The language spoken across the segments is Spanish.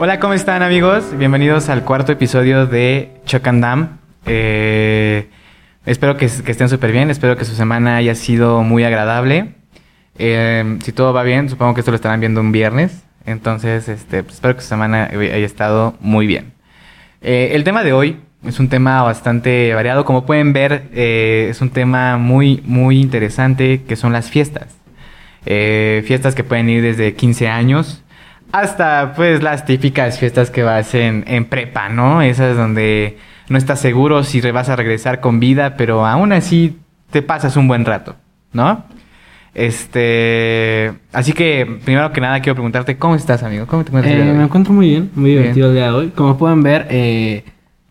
Hola, ¿cómo están amigos? Bienvenidos al cuarto episodio de Chuck and Dam. Eh, espero que, estén súper bien, espero que su semana haya sido muy agradable. Eh, si todo va bien, supongo que esto lo estarán viendo un viernes. Entonces, este, pues, espero que su semana haya estado muy bien. Eh, el tema de hoy es un tema bastante variado. Como pueden ver, eh, es un tema muy, muy interesante que son las fiestas. Fiestas que pueden ir desde 15 años hasta pues las típicas fiestas que vas en, en prepa, ¿no? Esas donde no estás seguro si vas a regresar con vida, pero aún así te pasas un buen rato, ¿no? Este, así que primero que nada quiero preguntarte cómo estás, amigo. ¿Cómo te encuentras? Eh, me encuentro muy bien, muy Bien. divertido el día de hoy. Como pueden ver, eh,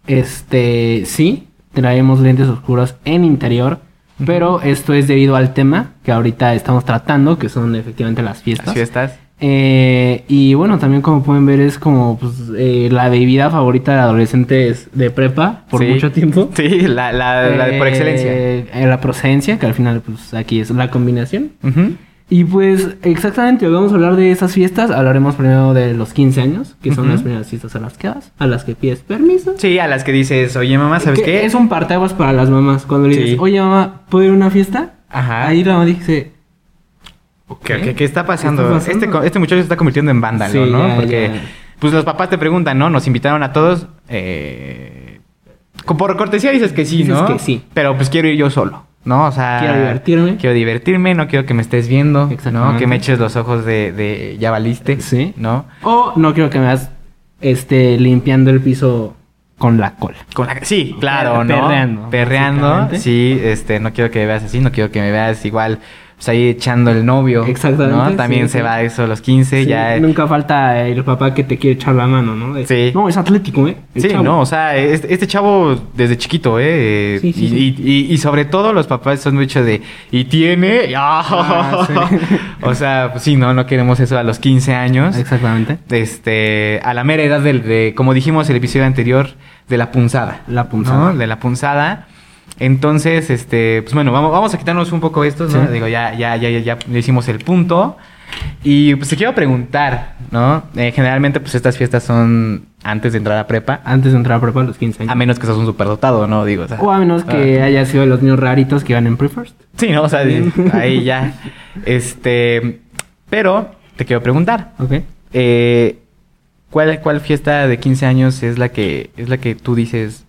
este sí, traemos lentes oscuros en interior, pero esto es debido al tema que ahorita estamos tratando, que son efectivamente las fiestas. Las fiestas. Eh, y bueno, también como pueden ver es como pues, eh, la bebida favorita de adolescentes de prepa por Sí. mucho tiempo. Sí, la, la, por Eh, excelencia. eh, la procedencia, que al final pues aquí es la combinación. Y pues exactamente, hoy vamos a hablar de esas fiestas. Hablaremos primero de los 15 años, que son Ujú. las primeras fiestas a las que vas, a las que pides permiso. Sí, a las que dices, oye mamá, ¿sabes Que qué? Es un parteaguas para las mamás. Cuando le Sí. dices, oye mamá, ¿puedo ir a una fiesta? Ajá. Ahí la mamá dice, ¿Qué, qué- qué está pasando? ¿Qué está pasando? Este, este muchacho se está convirtiendo en vándalo, Sí, ¿no? ya, Porque, ya. pues los papás te preguntan, ¿no? Nos invitaron a todos. Eh, por cortesía dices que sí, Dices ¿no? que sí. Pero pues quiero ir yo solo, ¿no? O sea... Quiero divertirme. Quiero divertirme, no quiero que me estés viendo, ¿no? Que me eches los ojos de, de ya valiste, Sí. ¿no? o no quiero que me vas este, limpiando el piso con la cola. Con la- Sí, claro, ¿no? Perreando, Perreando, sí, este, no quiero que me veas así, no quiero que me veas igual, pues ahí echando el novio. Exactamente, ¿no? También sí, se sí. va eso a los 15, Sí, ya. Nunca falta el papá que te quiere echar la mano, ¿no? De, Sí. No, es atlético, ¿eh? El Sí, chavo". no, o sea, este, este chavo desde chiquito, ¿eh? Sí, sí, y, y- y- sobre todo los papás son mucho de, ¿y tiene? Ah, sí. o sea, pues sí, no, no queremos eso a los 15 años. Exactamente. Este, a la mera edad del, de, como dijimos el episodio anterior, de la punzada. La punzada. ¿no? De la punzada. Entonces, este, pues bueno, vamos, vamos a quitarnos un poco estos, ¿no? Sí. Digo, ya, ya, ya, ya, ya hicimos el punto. Y pues te quiero preguntar, ¿no? Eh, generalmente, pues estas fiestas son antes de entrar a prepa. Antes de entrar a prepa a los 15 años. A menos que seas un superdotado, ¿no? Digo, o sea, O a menos que ah, haya sido de los niños raritos que iban en pre-first. Sí, ¿no? O sea, ahí ya. Este. Pero te quiero preguntar. Ok. Eh, ¿cuál, ¿Cuál fiesta de 15 años es la que es la que tú dices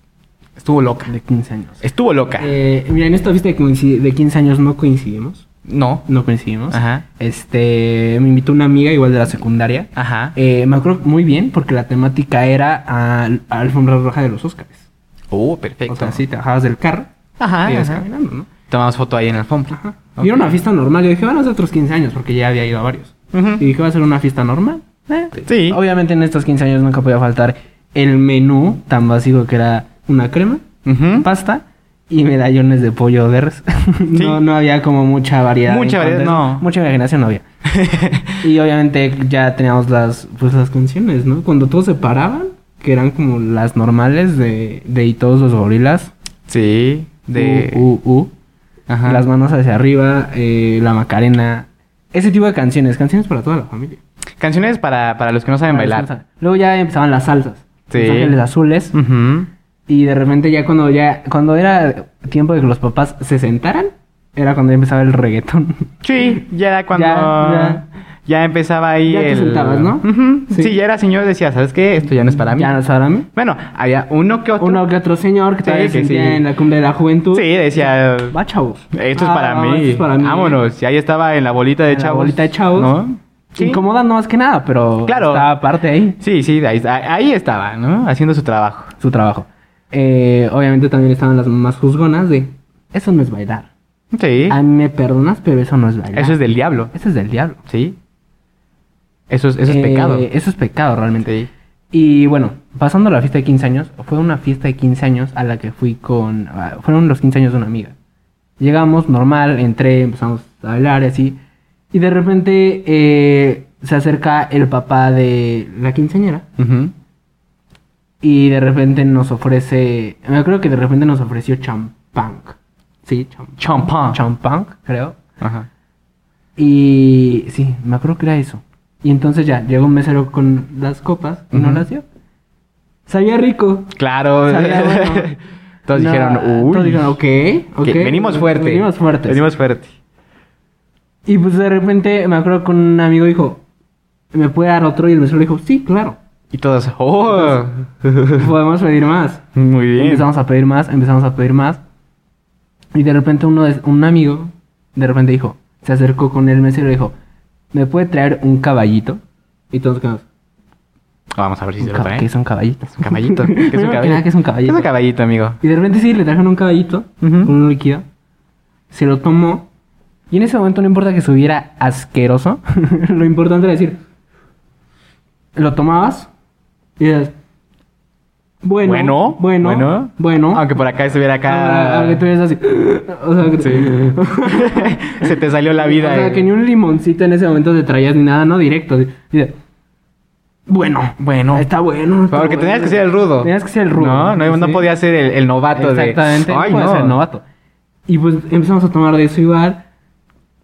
estuvo loca? De 15 años. Estuvo loca. Eh, mira, en esta fiesta de, de 15 años no coincidimos. no. No coincidimos. Ajá. Este, me invitó una amiga igual de la secundaria. Ajá. Eh, me acuerdo muy bien porque la temática era a, a alfombra roja de los Óscares. Oh, perfecto. O sea, sí, te bajabas del carro Ajá. y ibas ajá. caminando, ¿no? Tomamos foto ahí en la alfombra. Ajá. Y era una fiesta normal. Yo dije, van a ser otros 15 años porque ya había ido a varios. Ujú. Y dije, va a ser una fiesta normal. Eh, Sí. Obviamente en estos 15 años nunca podía faltar el menú tan básico que era una crema, pasta y medallones de pollo de res. no, no había como mucha variedad. Mucha variedad, no. Mucha imaginación no había. y obviamente ya teníamos las, pues las canciones, ¿no? Cuando todos se paraban, que eran como las normales de, de y todos los gorilas. Sí. De. U, U, U. Ajá. Las manos hacia arriba, eh, la macarena. Ese tipo de canciones, canciones para toda la familia. Canciones para, para los que no saben Para bailar. no saben. Luego ya empezaban las salsas. Sí. Los ángeles azules. Ujú. Y de repente ya cuando ya cuando era tiempo de que los papás se sentaran, era cuando ya empezaba el reggaetón. Sí, ya era cuando. Ya, Ya, ya. empezaba ahí Ya te el. sentabas, ¿no? Sí. Sí. ya era señor, decía, ¿sabes qué? Esto ya no es para mí. Ya no es para mí. Bueno, había uno que otro. Uno que otro señor que Sí, que sí. en la cumbre de la juventud. Sí, decía. Va, chavos. Esto es Ah, para mí. esto es para mí. Vámonos. Y ahí estaba en la bolita de En la chavos. bolita de chavos. ¿No? Sí. Incomodando más que nada, pero Claro. estaba aparte ahí. Sí, sí, ahí, ahí estaba, ¿no? Haciendo su trabajo. su trabajo. Eh, obviamente también estaban las más juzgonas de eso no es bailar. Sí. A mí me perdonas, pero eso no es bailar. Eso es del diablo. Eso es del diablo. Sí. Eso es, eso es Eh, pecado. Eso es pecado realmente. Sí. Y bueno, pasando a la fiesta de 15 años, fue una fiesta de 15 años a la que fui con... ah, fueron los 15 años de una amiga. Llegamos normal, entré, empezamos a bailar y así. Y de repente eh, se acerca el papá de la quinceañera. Ujú. Y de repente nos ofrece. Me acuerdo que de repente nos ofreció champán. Sí, champán. Champán. Creo. Ajá. Y sí, me acuerdo que era eso. Y entonces ya, llegó un mesero con las copas y no las dio. Sabía rico. Claro. Sabía bueno. todos No, dijeron, uy. Todos dijeron, ok, ok. venimos fuerte. Venimos fuertes. Venimos fuerte. Y pues de repente me acuerdo que un amigo dijo, ¿me puede dar otro? Y el mesero dijo, sí, claro. Y todos, oh. Podemos pedir más. Muy bien. Empezamos a pedir más, empezamos a pedir más. Y de repente uno de, un amigo, de repente dijo, se acercó con el mesero y dijo, ¿me puede traer un caballito? Y todos quedamos, Vamos a ver si "¿Un se lo traen. ¿qué es un caballito? ¿Qué es un caballito? ¿qué es un caballito? Es un caballito, amigo. Y de repente sí, le trajeron un caballito Ujú. con un líquido. Se lo tomó. Y en ese momento no importa que estuviera asqueroso. lo importante era decir, lo tomabas y decías, bueno, Bueno, bueno, bueno. bueno, Aunque por acá estuviera acá. Aunque eres así. O sea, que, Sí. Se te salió la vida. O sea, eh. que ni un limoncito en ese momento te traías ni nada, no directo. Dice, Bueno, Bueno. está bueno. está Porque tenías bueno". que ser el rudo. Tenías que ser el rudo. No, no, no sí. podía ser el, el novato Exactamente. de. Ay, no ser novato. Y pues empezamos a tomar de eso igual.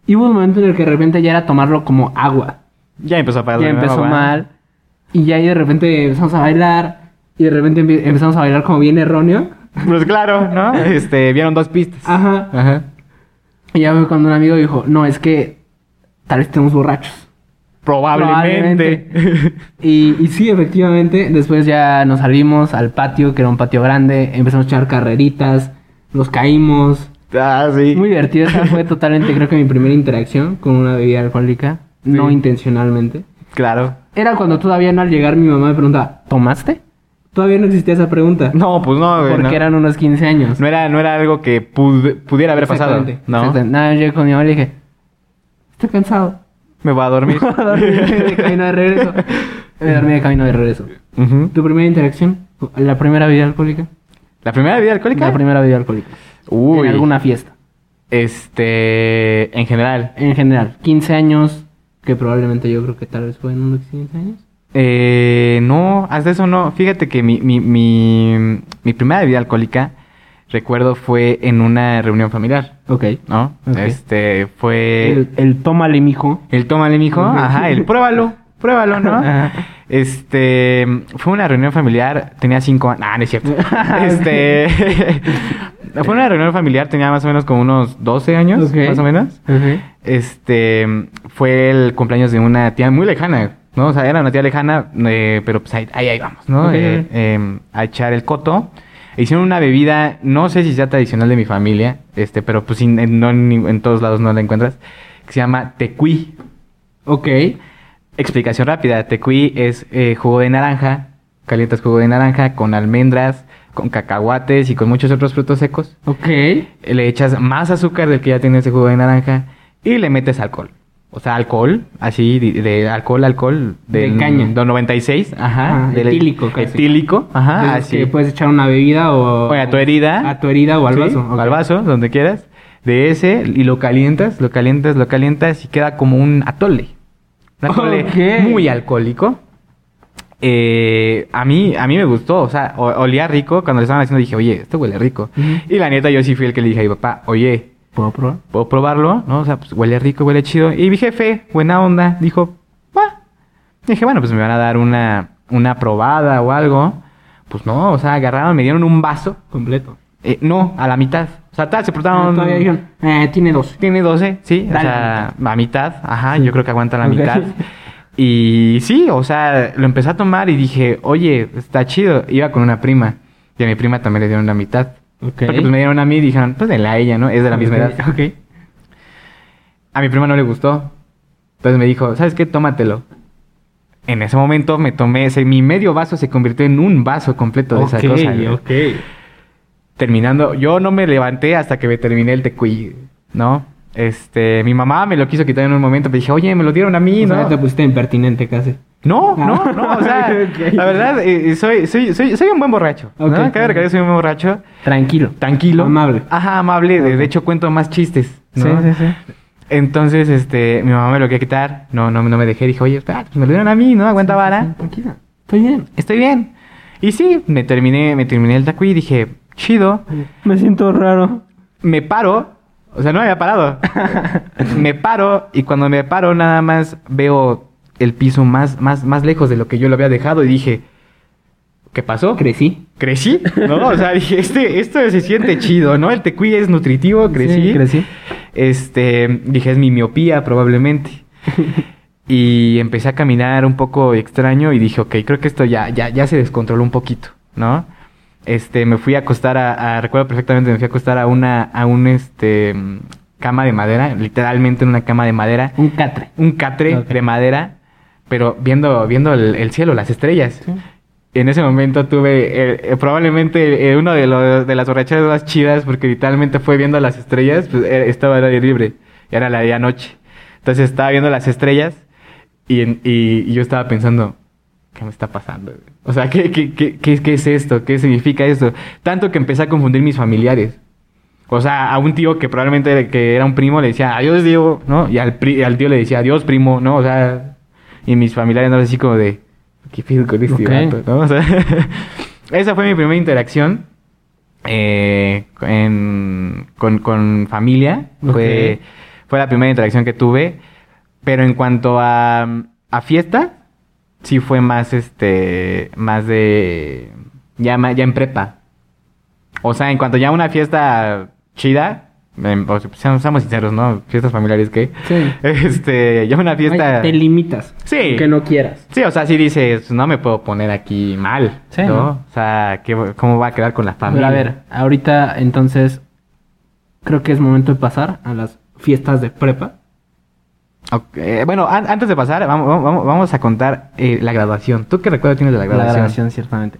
Y hubo un momento en el que de repente ya era tomarlo como agua. Ya empezó a pagar Ya empezó ¿va? mal. Y ya ahí de repente empezamos a bailar. Y de repente empezamos a bailar como bien erróneo. Pues claro, ¿no? Este, vieron dos pistas. Ajá. Ajá. Y ya fue cuando un amigo dijo, no, es que tal vez estemos borrachos. Probablemente. Y, y sí, efectivamente, después ya nos salimos al patio, que era un patio grande, empezamos a echar carreritas, nos caímos. ah, sí. Muy divertido, esa fue totalmente, creo que mi primera interacción con una bebida alcohólica, no intencionalmente. Claro. Era cuando todavía no al llegar mi mamá me preguntaba, ¿tomaste? Todavía no existía esa pregunta. No, pues no, güey. porque no. eran unos 15 años. No era, no era algo que pud- pudiera haber pasado. ¿No? exactamente. Nada, yo con mi mamá le dije, estoy cansado. Me voy a dormir. Dormí de camino de regreso. Me dormí de camino de regreso. ¿Tu primera interacción? ¿La primera bebida alcohólica? ¿La primera bebida alcohólica? La primera bebida alcohólica. Uy. En alguna fiesta. Este. En general. En general. 15 años, que probablemente yo creo que tal vez fue en unos 15 años. Eh, no, hasta eso no. Fíjate que mi, mi, mi, mi primera bebida alcohólica, recuerdo, fue en una reunión familiar, Ok. ¿no? Este, fue... El, el tómale, mijo. El tómale, mijo. Ajá, el pruébalo. Pruébalo, ¿no? Ajá. Este. Fue una reunión familiar. Tenía cinco años. Ah, no es cierto. este. fue una reunión familiar. Tenía más o menos como unos 12 años. Más o menos. Este. Fue el cumpleaños de una tía muy lejana. ¿no? O sea, era una tía lejana. eh, pero pues ahí, ahí, ahí vamos, ¿no? Eh, eh, a echar el coto. Hicieron una bebida, no sé si sea tradicional de mi familia, este, pero pues en, no en, en todos lados no la encuentras, que se llama tecuí. Ok. Explicación rápida. Tecuí es jugo de naranja. Calientas jugo de naranja con almendras, con cacahuates y con muchos otros frutos secos. Ok. Le echas más azúcar del que ya tiene ese jugo de naranja y le metes alcohol. O sea, alcohol, así, de, de alcohol, alcohol. De Del, caña. Del 96, ajá. Ah, del- etílico casi. Etílico, ajá, Entonces, así. que puedes echar una bebida o... O a tu herida. A tu herida o al Sí, vaso. o al vaso, donde quieras. De ese, y lo calientas, lo calientas, lo calientas y queda como un atole. Un atole Ok. muy alcohólico. Eh, a mí, a mí me gustó, o sea, olía rico. Cuando le estaban haciendo dije, oye, esto huele rico. Y la neta, yo sí fui el que le dije a mi papá, oye, ¿Puedo probar? ¿puedo probarlo? ¿No? O sea, pues huele rico, huele chido. Y mi jefe, buena onda, dijo, va. Dije, bueno, pues me van a dar una, una probada o algo. Pues no, o sea, agarraron, me dieron un vaso. Completo. Eh, no, a la mitad. O sea, tal, se Ah, portaron... todavía dijeron, eh, tiene dos. Tiene 12, sí. Dale o sea, a mitad. Ajá, Sí. yo creo que aguanta la mitad. Y sí, o sea, lo empecé a tomar y dije, oye, está chido. Iba con una prima. Y a mi prima también le dieron la mitad. Ok. Porque pues me dieron a mí y dijeron, pues denle a ella, ¿no? Es de la misma edad. Ok. A mi prima no le gustó. Entonces me dijo, ¿sabes qué? Tómatelo. En ese momento me tomé, ese, mi medio vaso se convirtió en un vaso completo de esa cosa. ok. Terminando, yo no me levanté hasta que me terminé el tecuy, ¿no? Este, mi mamá me lo quiso quitar en un momento, pero dije, oye, me lo dieron a mí, O sea, ¿no? te pusiste impertinente casi. No, no, no, o sea, la verdad, eh, soy, soy, soy, soy un buen borracho, ¿no? Ok. Cabe recalcar que soy un buen borracho, Tranquilo. tranquilo. Amable. Ajá, amable, de, de hecho cuento más chistes, ¿no? Sí, sí, sí. Entonces, este, mi mamá me lo quería quitar, no, no, no me dejé, dije, oye, espera, pues me lo dieron a mí, ¿no? Aguanta vara, Tranquila. Estoy bien. estoy bien. Y sí, me terminé, me terminé el tacuí y dije, chido, Me siento raro. me paro, o sea, no me había parado. me paro y cuando me paro nada más veo el piso más, más, más lejos de lo que yo lo había dejado y dije, ¿qué pasó? Crecí. ¿Crecí? ¿No? O sea, dije, este, esto se siente chido, ¿no? El tecuy es nutritivo, crecí. Sí, crecí. Este, dije, es mi miopía probablemente. y empecé a caminar un poco extraño y dije, ok, creo que esto ya, ya, ya se descontroló un poquito, ¿no? Este, me fui a acostar a, a- recuerdo perfectamente, me fui a acostar a una, a un, este, cama de madera, literalmente en una cama de madera, Un catre. un catre de madera, pero viendo, viendo el, el cielo, las estrellas. En ese momento tuve eh, eh, probablemente eh, uno de, los de las borracheras más chidas porque literalmente fue viendo las estrellas, pues estaba al aire libre, y era la de noche. Entonces estaba viendo las estrellas y, en- y- y yo estaba pensando, ¿qué me está pasando? O sea, ¿qué, qué, qué, qué, es esto? ¿Qué significa esto? Tanto que empecé a confundir mis familiares. O sea, a un tío que probablemente era- que era un primo le decía, adiós, Diego, ¿no? Y al, pri- al tío le decía, adiós, primo, ¿no? O sea, y mis familiares no así como de, ¿qué pido con este Ok. vato, ¿no? O sea, esa fue mi primera interacción eh, en- con, con familia. Fue, fue la primera interacción que tuve. Pero en cuanto a, a fiesta, sí fue más, este, más de, ya, ya en prepa. O sea, en cuanto ya una fiesta chida, o sea, seamos, sinceros, ¿no? Fiestas familiares, ¿qué? Sí. Este, ya una fiesta... Ay, Te limitas. Sí. Que no quieras. Sí, o sea, si dices, no me puedo poner aquí mal, Sí, ¿no? ¿no? O sea, ¿qué- ¿cómo va a quedar con la Pero familia? a ver, ahorita entonces creo que es momento de pasar a las fiestas de prepa. Bueno, an- antes de pasar, vamos, vamos, vamos a contar eh, la graduación. ¿Tú qué recuerdo tienes de la La graduación? graduación, ciertamente.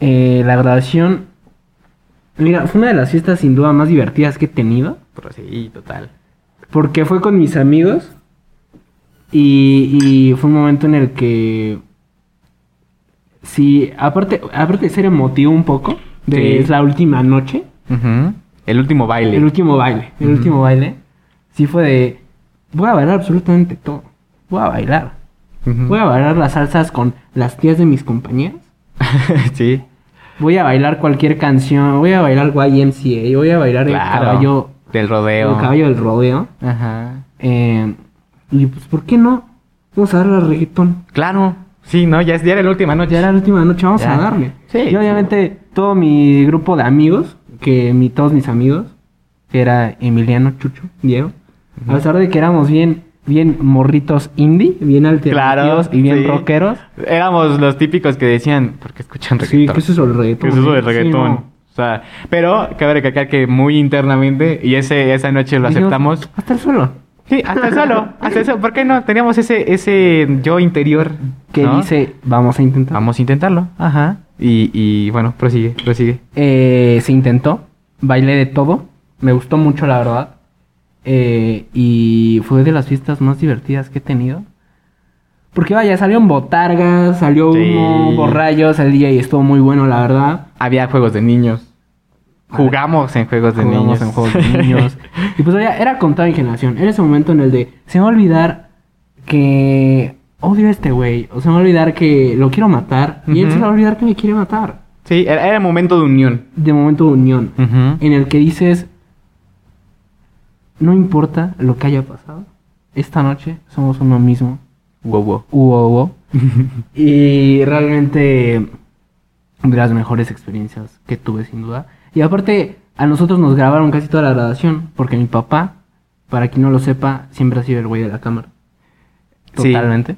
Eh, la graduación, mira, fue una de las fiestas sin duda más divertidas que he tenido. Pero sí, total. Porque fue con mis amigos. Y, y fue un momento en el que. Sí, aparte, aparte de ser emotivo un poco, de Sí. es la última noche. El último baile. el último baile, el último baile, sí fue de. Voy a bailar absolutamente todo. Voy a bailar. Voy a bailar las salsas con las tías de mis compañeros. sí. Voy a bailar cualquier canción. Voy a bailar YMCA. Voy a bailar el caballo. Del rodeo. El caballo del rodeo. Ajá. Eh, y pues, ¿por qué no? Vamos a darle al reggaetón. Claro. Sí, ¿no? Ya, es- ya era la última noche. Ya era la última noche, vamos Ya. a darle. Sí. Y obviamente todo mi grupo de amigos, que mi, todos mis amigos, que era Emiliano, Chucho, Diego, a pesar de que éramos bien, bien morritos indie, bien alternativos Claro, y bien sí. rockeros. Éramos los típicos que decían, ¿por qué escuchan Sí, reggaetón? ¿qué es eso del reggaetón? ¿Qué es eso del Sí, reggaetón? no. O sea, pero cabe recalcar que muy internamente, y ese, esa noche lo Dijimos, aceptamos. Hasta el suelo. Sí, hasta solo, hasta eso. ¿Por qué no? Teníamos ese, ese yo interior. Que ¿no? dice, vamos a intentar. Vamos a intentarlo. Ajá. Y, y bueno, prosigue, prosigue. Eh, se intentó, bailé de todo, me gustó mucho la verdad. Eh, y fue de las fiestas más divertidas que he tenido. Porque vaya, salieron botargas, salió Sí. humo, borrayos, el día y estuvo muy bueno la verdad. Había juegos de niños. Jugamos en juegos de Jugamos niños. en juegos de niños. y pues vaya, era con toda mi generación. Era ese momento en el de, se me va a olvidar que odio a este güey. O se me va a olvidar que lo quiero matar. Y él se va a olvidar que me quiere matar. Sí, era, era momento de unión. De momento de unión. En el que dices, no importa lo que haya pasado, esta noche somos uno mismo. Wow, wow. Uo, uo. y realmente de las mejores experiencias que tuve sin duda. Y aparte, a nosotros nos grabaron casi toda la grabación, porque mi papá, para quien no lo sepa, siempre ha sido el güey de la cámara. Sí. Totalmente.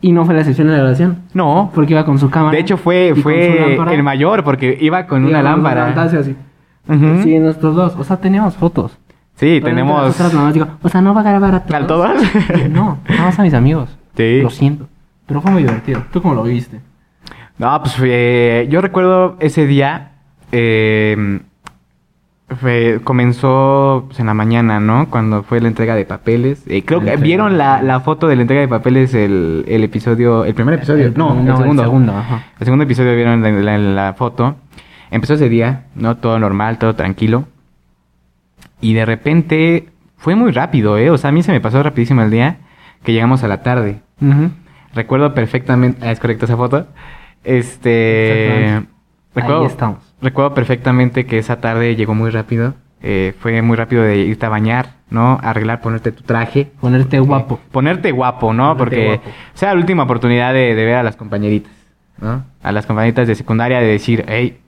Y no fue la excepción de la grabación, No. porque iba con su cámara. De hecho, fue, fue lámpara. el mayor porque iba con Iba una con lámpara. Ujú. Sí, nosotros dos. O sea, teníamos fotos. Sí, tenemos. nosotros nomás digo, o sea, no va a grabar a todos. ¿A todos? no, nada más a mis amigos. Sí. Lo siento. Pero fue muy divertido. ¿Tú cómo lo viste? No, pues eh, yo recuerdo ese día. eh, fue- comenzó pues, en la mañana, ¿no? Cuando fue la entrega de papeles. Eh, creo que vieron la, foto de la entrega de papeles, el, el episodio, el primer episodio. no, el segundo. El segundo, ajá. El segundo episodio vieron la, la- la foto. Empezó ese día, ¿no? Todo normal, todo tranquilo. Y de repente fue muy rápido, ¿eh? O sea, a mí se me pasó rapidísimo el día que llegamos a la tarde. Recuerdo perfectamente. ah, ¿Es correcta esa foto? Este. Recuerdo, Ahí estamos. recuerdo perfectamente que esa tarde llegó muy rápido. Eh, fue muy rápido de irte a bañar, ¿no? Arreglar, ponerte tu traje. Ponerte guapo. Ponerte guapo, ¿no? Ponerte Porque guapo. sea la última oportunidad de, de ver a las compañeritas, ¿no? A las compañeritas de secundaria de decir, hey,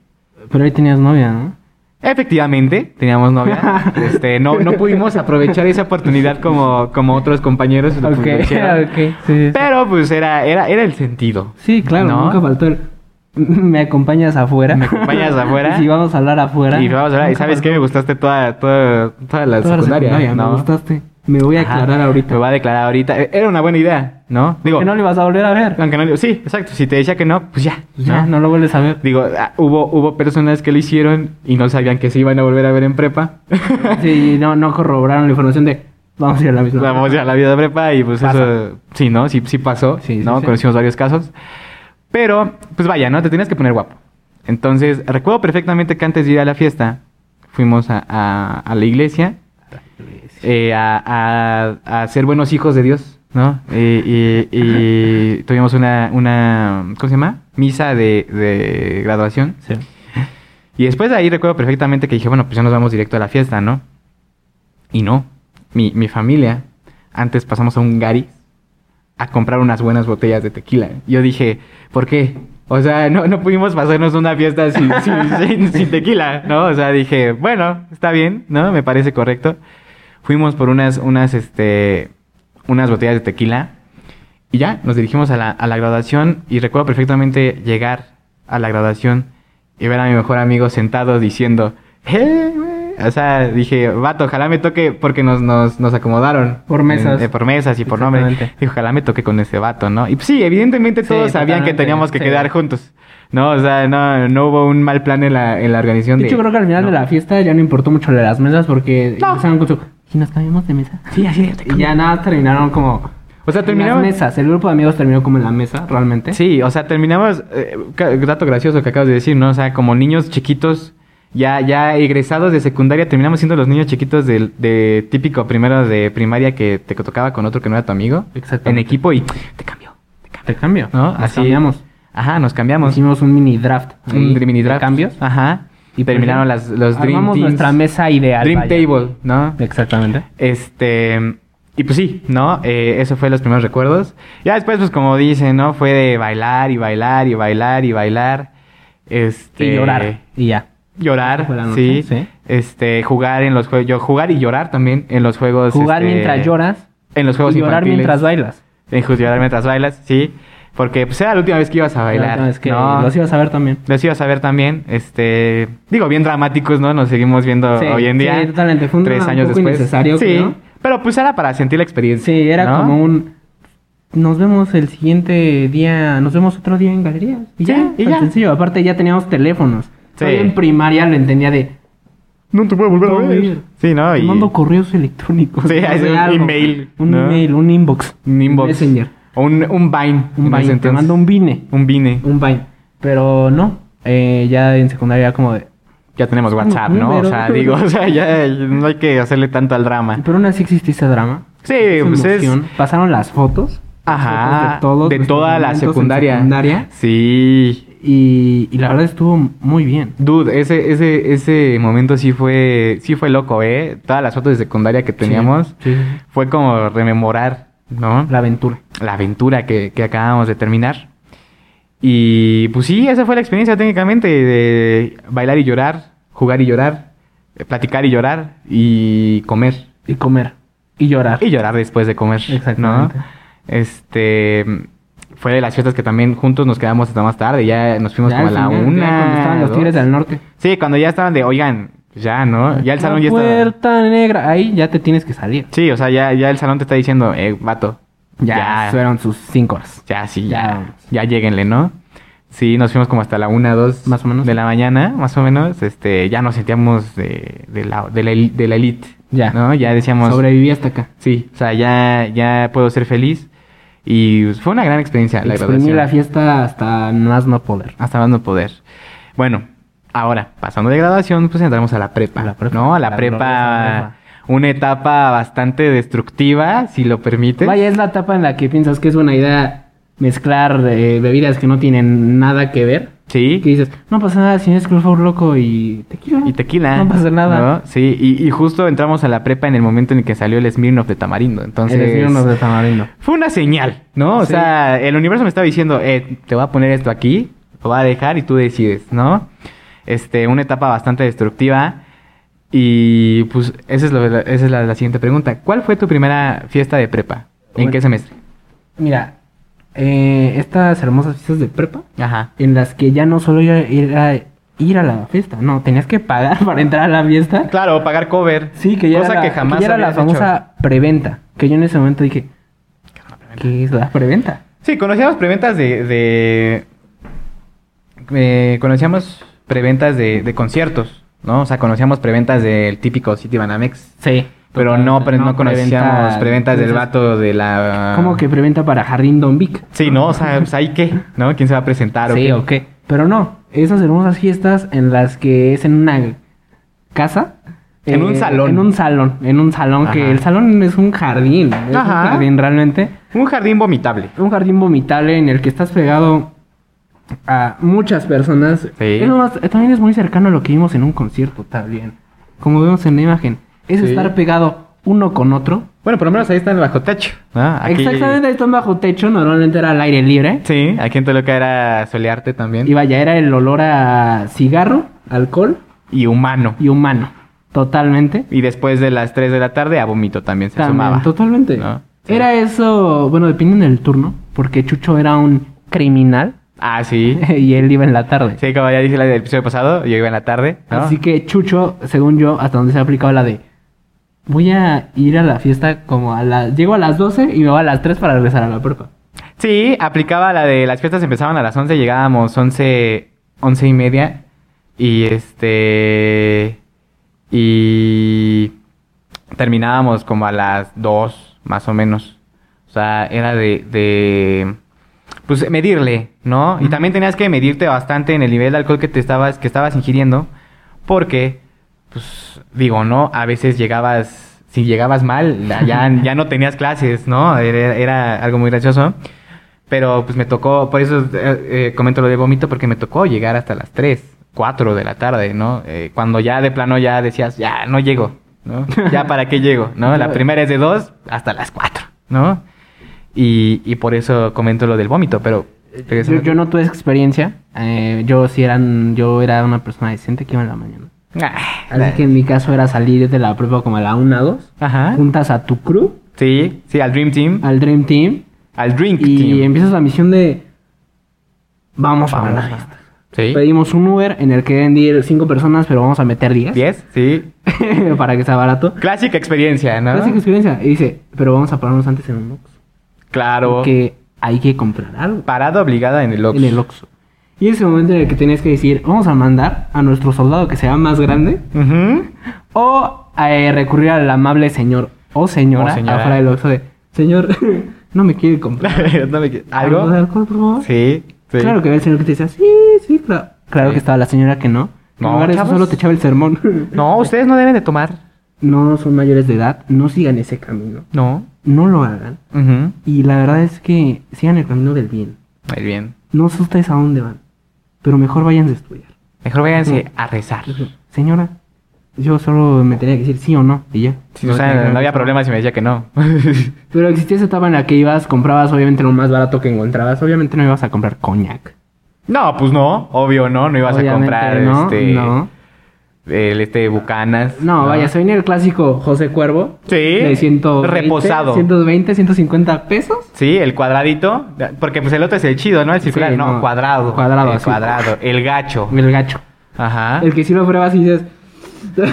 Pero ahí tenías novia, ¿no? Efectivamente, teníamos novia. este, no, no pudimos aprovechar esa oportunidad como, como otros compañeros lo. Sí, sí. Pero pues era, era, era el sentido. Sí, claro, ¿No? nunca faltó el... ¿Me acompañas afuera? ¿Me acompañas afuera? Y si vamos a hablar afuera. Y vamos a hablar, ¿y sabes qué? Me gustaste toda, toda, toda la Toda la secundaria, ¿no? Me gustaste. Me voy a Ajá. aclarar ahorita. Me voy a declarar ahorita. E- Era una buena idea, ¿no? Digo, que no le vas a volver a ver. aunque no, sí, exacto. Si te decía que no, pues ya. Pues ya, no lo vuelves a ver. Digo, ah, hubo, hubo personas que lo hicieron y no sabían que se iban a volver a ver en prepa. Sí, no, no corroboraron la información de vamos a ir a la misma. Vamos ya a la vida de prepa y pues Pasa. eso, sí, ¿no? Sí, sí pasó, Sí, sí, ¿no? sí. Conocimos varios casos. Pero, pues vaya, ¿no? Te tienes que poner guapo. Entonces, recuerdo perfectamente que antes de ir a la fiesta, fuimos a, a- a la iglesia eh, a, a- a ser buenos hijos de Dios, ¿no? Eh, y, y tuvimos una, una, ¿cómo se llama? Misa de, de graduación. Sí. Y después de ahí recuerdo perfectamente que dije, bueno, pues ya nos vamos directo a la fiesta, ¿no? Y no. Mi, mi familia, antes pasamos a un Gary a comprar unas buenas botellas de tequila. Yo dije, ¿por qué? O sea, no, no pudimos pasarnos una fiesta sin, sin- sin- sin tequila, ¿no? O sea, dije, bueno, está bien, ¿no? Me parece correcto. Fuimos por unas, unas, este, unas botellas de tequila y ya, nos dirigimos a la, a la graduación y recuerdo perfectamente llegar a la graduación y ver a mi mejor amigo sentado diciendo, ¡eh! O sea, dije, vato, ojalá me toque porque nos, nos, nos acomodaron. Por mesas. En- eh, por mesas y por nombre. Dije, ojalá me toque con ese vato, ¿no? Y pues sí, evidentemente Sí, todos sabían que teníamos que sí. quedar juntos. No, o sea, no, no hubo un mal plan en la, en la organización De de... hecho, creo que al final no. de la fiesta ya no importó mucho lo de las mesas porque No. empezaron con su. ¿Y nos cambiamos de mesa? Sí, así de- Y ya nada, terminaron como. O sea, en terminaban... Las mesas. El grupo de amigos terminó como en la mesa, realmente. Sí, o sea, terminamos, eh, dato gracioso que acabas de decir, ¿no? O sea, como niños chiquitos, ya, ya egresados de secundaria, terminamos siendo los niños chiquitos del de típico primero de primaria que te tocaba con otro que no era tu amigo. Exactamente. En equipo y te cambió, te cambió. Te cambio. ¿No? Nos Así- cambiamos. Ajá, nos cambiamos. Hicimos un mini draft. un mini de draft. cambios. Ajá. Y terminaron las, los Dream Armamos Teams. nuestra mesa ideal. Dream vaya. Table, ¿no? Exactamente. Este, y pues sí, ¿no? Eh, eso fue los primeros recuerdos. Ya después, pues como dicen, ¿no? Fue de bailar y bailar y bailar y bailar. Este, Y llorar. Y ya. Llorar, noche, sí. sí. Este, jugar en los juegos, yo jugar y llorar también en los juegos. Jugar este, mientras lloras. En los juegos y llorar infantiles. mientras bailas. En llorar mientras bailas, sí. Porque pues era la última vez que ibas a bailar. Es que ¿no? los ibas a ver también. Los ibas a ver también, este, digo, bien dramáticos, ¿no? Nos seguimos viendo Sí, hoy en día. sí, totalmente. Fue un tres un años poco después. sí, pero pues era para sentir la experiencia. Sí, era ¿no? como un. Nos vemos el siguiente día. Nos vemos otro día en galerías. Y Sí, ya. y ya. sencillo. Aparte, ya teníamos teléfonos. Sí. Yo en primaria lo entendía de. No te puedo volver a ver. Sí, ¿no? Te Y mando correos electrónicos. Sí, es un algo. email, Un ¿no? email, un inbox. un inbox. Messenger. O un, un Vine. Un Vine. Te mando un Vine. Un Vine. Un Vine. Pero no. eh, ya en secundaria como de. Ya tenemos WhatsApp, ¿no? O sea, digo, o sea, ya no hay que hacerle tanto al drama. Pero aún así existe ese drama. Sí, Esa pues es... Pasaron las fotos. Ajá, de, todos de toda la secundaria. secundaria. Sí, Y, y la verdad estuvo muy bien. Dude, ese, ese, ese momento sí fue, sí fue loco, ¿eh? Todas las fotos de secundaria que teníamos sí. fue como rememorar, ¿no? La aventura. La aventura que, que acabamos de terminar. Y pues sí, esa fue la experiencia técnicamente de bailar y llorar, jugar y llorar, eh, platicar y llorar y comer. Y comer. Y llorar. Y llorar después de comer, Exactamente. ¿no? Este... Fue de las fiestas que también juntos nos quedamos hasta más tarde. Ya nos fuimos Ya como a la final, una. Cuando estaban los. Tigres del Norte. Sí, cuando ya estaban de, oigan, ya, ¿no? Ya el salón La ya está. puerta negra. Ahí ya te tienes que salir. Sí, o sea, ya, ya el salón te está diciendo, eh, vato. Ya, Ya. fueron sus cinco horas. Ya, sí, Ya ya. lleguenle, ¿no? Sí, nos fuimos como hasta la una, dos Más o menos. de la mañana, más o menos. Este, ya nos sentíamos de, de la, de la, eli- de la elite. Ya. ¿No? Ya decíamos. Sobreviví hasta acá. Sí, o sea, ya, ya puedo ser feliz. Y fue una gran experiencia la Exprimí graduación. la fiesta hasta más no poder. Hasta más no poder. Bueno, ahora, pasando de graduación, pues entramos a la prepa. La prepa. ¿No? A la, prepa. Una etapa bastante destructiva, si lo permites. Vaya, es la etapa en la que piensas que es buena idea mezclar eh, bebidas que no tienen nada que ver. Sí. Que dices, no pasa nada, si es Cruz loco y tequila. Y tequila. No pasa nada. ¿no? Sí, y, y justo entramos a la prepa en el momento en el que salió el Smirnoff de Tamarindo. Entonces, El Smirnoff de tamarindo. fue una señal, ¿no? O Sí. sea, el universo me estaba diciendo, eh, te voy a poner esto aquí, lo voy a dejar y tú decides, ¿no? Este, una etapa bastante destructiva. Y pues esa es, lo- esa es la, la siguiente pregunta. ¿Cuál fue tu primera fiesta de prepa? ¿En Bueno. qué semestre? Mira, eh, estas hermosas fiestas de prepa, Ajá. en las que ya no solo era ir a, ir a la fiesta, no, tenías que pagar para entrar a la fiesta. Claro, pagar cover. Sí, que ya Cosa era, la, que jamás que ya era la hecho. famosa preventa. Que yo en ese momento dije, ¿qué es la preventa? Sí, conocíamos preventas de... de eh, conocíamos preventas de, de conciertos, ¿no? O sea, conocíamos preventas del típico City Banamex. Sí. Pero no, pre- no conocíamos preventas del vato de la... ¿Cómo que preventa para Jardín Don Vic? Sí, ¿no? O sea, pues ahí qué, ¿no? ¿Quién se va a presentar o Sí, o qué. Pero no, esas hermosas fiestas en las que es en una casa. En un salón. En un salón, en un salón, que el salón es un jardín. Es Ajá. un jardín realmente. Un jardín vomitable. Un jardín vomitable en el que estás pegado a muchas personas. Sí. Es más- también es muy cercano a lo que vimos en un concierto también. Como vemos en la imagen. Es Sí. estar pegado uno con otro. Bueno, por lo menos ahí están bajo techo. ¿no? Aquí- Exactamente, están bajo techo, normalmente era al aire libre. Sí, aquí en Toluca era solearte también. Y vaya, era el olor a cigarro, alcohol Y humano. y humano. Totalmente. Y después de las 3 de la tarde a vómito también se También, sumaba. totalmente. ¿No? Sí. Era eso, bueno, depende del turno, porque Chucho era un criminal Ah, sí. y él iba en la tarde. Sí, como ya dije el episodio pasado, yo iba en la tarde. ¿no? Así que Chucho, según yo, hasta donde se ha aplicado la de voy a ir a la fiesta como a las llego a las 12 y me voy a las 3 para regresar a la prepa. Sí, aplicaba la de las fiestas empezaban a las 11, llegábamos 11, 11 y media. Y este. Y. Terminábamos como a las 2, más o menos. O sea, era de. de pues medirle, ¿no? Y también tenías que medirte bastante en el nivel de alcohol que te estabas, que estabas ingiriendo. Porque, pues, digo, ¿no? A veces llegabas. Si llegabas mal, ya, ya no tenías clases, ¿no? Era, era algo muy gracioso. Pero pues me tocó, por eso eh, eh, comento lo de vómito, porque me tocó llegar hasta las 3, 4 de la tarde, ¿no? Eh, cuando ya de plano ya decías, ya no llego, ¿no? Ya para qué llego, ¿no? La primera es de 2 hasta las 4, ¿no? Y, y por eso comento lo del vómito, pero... Yo, yo no tuve esa experiencia. eh, yo sí eran, yo era una persona decente que iba en la mañana. Ah, Así que en mi caso era salir de la prepa como a la 1 2, Ajá. juntas a tu crew, Sí, sí, al Dream Team. al Dream Team, Al Drink y Team. empiezas la misión de vamos a la fiesta. Sí. Pedimos un Uber en el que deben de ir 5 personas, pero vamos a meter 10. 10, sí. para que sea barato. Clásica experiencia, ¿no? Clásica experiencia. Y dice, pero vamos a pararnos antes en un Oxxo. Claro. Porque hay que comprar algo Parada obligada en el Oxxo. en el Oxxo. Y ese momento en el que tenías que decir, vamos a mandar a nuestro soldado que sea más grande o eh, recurrir al amable señor o señora, O señora. afuera del Oxxo de, señor, no me quiere comprar No me qui- algo ¿Algo? de alcohol, por favor. Sí, sí. Claro que había el señor que te decía, sí, sí, claro. Claro Sí. que estaba la señora que no. No, en lugar de eso solo te echaba el sermón. No, ustedes no deben de tomar. no son mayores de edad, no sigan ese camino. No. No lo hagan. Y la verdad es que sigan el camino del bien. Muy bien. No sé ustedes a dónde van, pero mejor váyanse a estudiar. Mejor váyanse a rezar. Señora, yo solo me tenía que decir sí o no y ya. Sí, o sea, no había problema si me decía que no. Pero existía esa etapa en la que ibas, comprabas obviamente lo más barato que encontrabas. Obviamente no ibas a comprar coñac. no, pues no. Obvio, no. No ibas a comprar no, este... no. El este Bucanas. No, vaya, se venía el clásico José Cuervo. Sí. De 120, Reposado. 120, 150 pesos. Sí, el cuadradito. Porque pues el otro es el chido, ¿no? El circular. Sí, no, no. cuadrado. Cuadrado, El cuadrado. El gacho. El gacho. Ajá. El que si lo pruebas y dices... Pues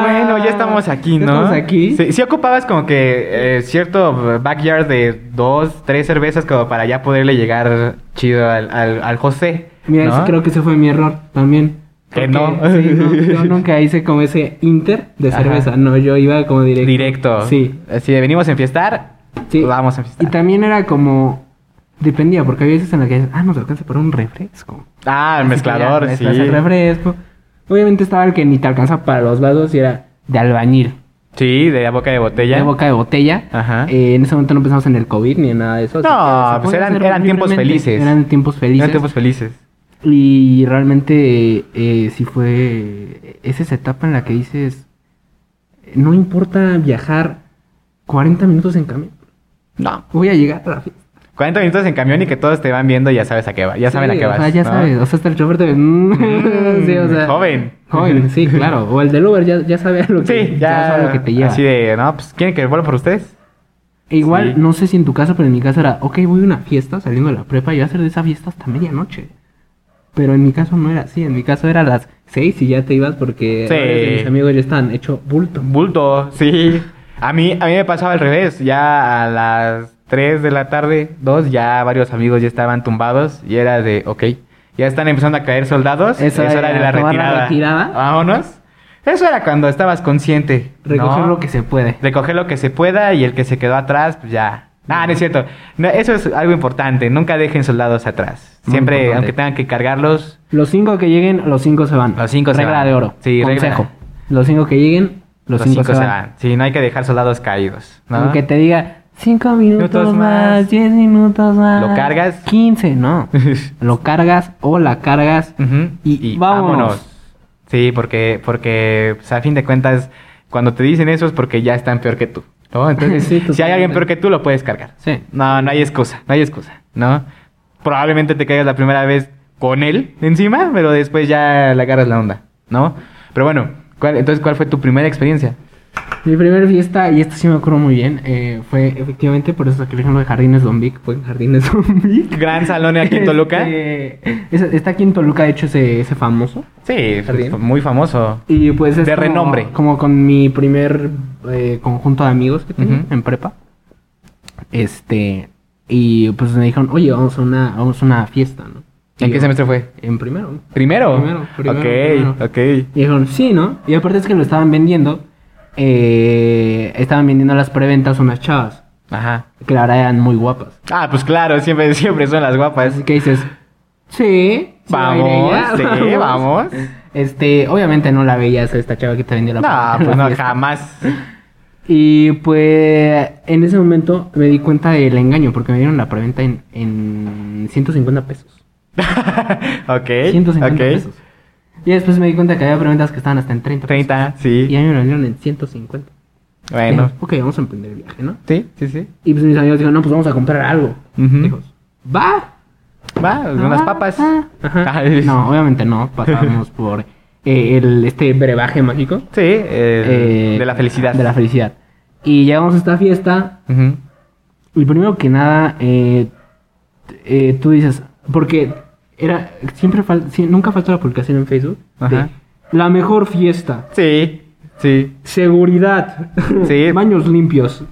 bueno, ya estamos aquí, ¿no? Estamos aquí. Sí, sí ocupabas como que eh, cierto backyard de dos, tres cervezas como para ya poderle llegar chido al, al, al José. Mira, ¿no? ese creo que ese fue mi error también. Que Porque, no. sí, no, Yo nunca hice como ese inter de Ajá. cerveza. No, yo iba como directo. Directo. Sí. Si venimos a enfiestar, Sí. vamos a Y enfiestar. también era como... Dependía, porque había veces en las que ah, nos alcanza para un refresco. Ah, el Así que ya mezclador, sí. el refresco. Obviamente estaba el que ni te alcanza para los vasos y era de albañil. Sí, de boca de botella. De boca de botella. Ajá. Eh, en ese momento no pensamos en el COVID ni en nada de eso. No, pues eran- tiempos felices. Eran tiempos felices. Eran tiempos felices. Y realmente eh, sí fue... Es esa etapa en la que dices... No importa viajar 40 minutos en camión. No. Voy a llegar a la fiesta. 40 minutos en camión y que todos te van viendo y ya sabes a qué va. Ya saben a Sí, qué vas. ya ¿no? sabes. O sea, hasta el chofer te... Mm, sí, o sea... joven. Joven, sí, claro. O el del Uber ya, ya sabe a lo que, Sí, ya, sabe lo que te lleva. Así de, no, pues, ¿quieren que vuelva por ustedes? E Igual, Sí. no sé si en tu caso, pero en mi caso era, ok, voy a una fiesta saliendo de la prepa y voy a hacer de esa fiesta hasta medianoche. Pero en mi caso no era así, en mi caso era a las 6 y ya te ibas porque Sí. varios de mis amigos ya estaban hecho bulto. Bulto, sí. A mí, a mí me pasaba al revés. Ya a las 3 de la tarde, 2, ya varios amigos ya estaban tumbados y era de, ok, ya están empezando a caer soldados. Eso es hora era de la retirada. retirada. Vámonos. Eso era cuando estabas consciente. Recoger ¿no? lo que se puede. Recoger lo que se pueda y el que se quedó atrás, pues ya. Ah, no es cierto. No, eso es algo importante. Nunca dejen soldados atrás. Siempre, aunque tengan que cargarlos, Los cinco que lleguen, los cinco se van. Los cinco se van. de oro. Sí, regla. Consejo. Los cinco que lleguen, los, cinco, se, van. Sí, no hay que dejar soldados caídos. ¿no? Aunque te diga cinco minutos, Minutos más. más, diez minutos más. ¿Lo cargas? 15, no. Lo cargas o la cargas Ujú, y, vámonos. Sí, porque, porque pues, a fin de cuentas, cuando te dicen eso es porque ya están peor que tú. ¿No? Entonces, Sí, si hay alguien peor que tú, lo puedes cargar. Sí. No, no hay excusa, no hay excusa, ¿no? Probablemente te caigas la primera vez con él encima, pero después ya le agarras la onda, ¿no? Pero bueno, ¿cuál- entonces, ¿cuál fue tu primera experiencia? Mi primera fiesta, y esto sí me acuerdo muy bien, eh, fue efectivamente, por eso que el ejemplo de Jardines Don Vic, fue en Jardines Don Vic. Gran salón aquí en Toluca. Este, es- está aquí en Toluca, de hecho, ese, ese famoso. Sí, Jardín. fue muy famoso. Y pues es De como- renombre. Como con mi primer eh, conjunto de amigos que tenía en prepa. Este, y pues me dijeron, oye, vamos a una, vamos a una fiesta, ¿no? ¿En qué semestre fue? En primero. ¿Primero? Primero, primero, ok, primero. ok. Y dijeron, sí, ¿no? Y aparte es que lo estaban vendiendo. Eh, estaban vendiendo las preventas unas chavas. Ajá. Que la verdad eran muy guapas. Ah, pues claro, siempre, siempre son las guapas. Así que dices, sí, Vamos, sí, vamos. Este, obviamente no la veías a esta chava que te vendió la No, pues la no, jamás. Y pues en ese momento me di cuenta del engaño porque me dieron la preventa en, en 150 pesos. ok, 150 ok. pesos. Y después me di cuenta que había preventas que estaban hasta en 30 pesos. 30, Y sí. a mí me lo vendieron en 150. Bueno. Dije, ok, vamos a emprender el viaje, ¿no? Sí, sí, sí. Y pues mis amigos dijeron, no, pues vamos a comprar algo. Dijo, va. Va, unas Ah, papas. ah. Ajá. No, obviamente no. Pasábamos por eh, el, este brebaje mágico. Sí, eh, Eh, de la felicidad. De la felicidad. Y llegamos a esta fiesta. Y primero que nada, eh, tú dices, porque era siempre fal- nunca falta la publicación en Facebook de la mejor fiesta, Sí, sí. seguridad, Sí. baños limpios,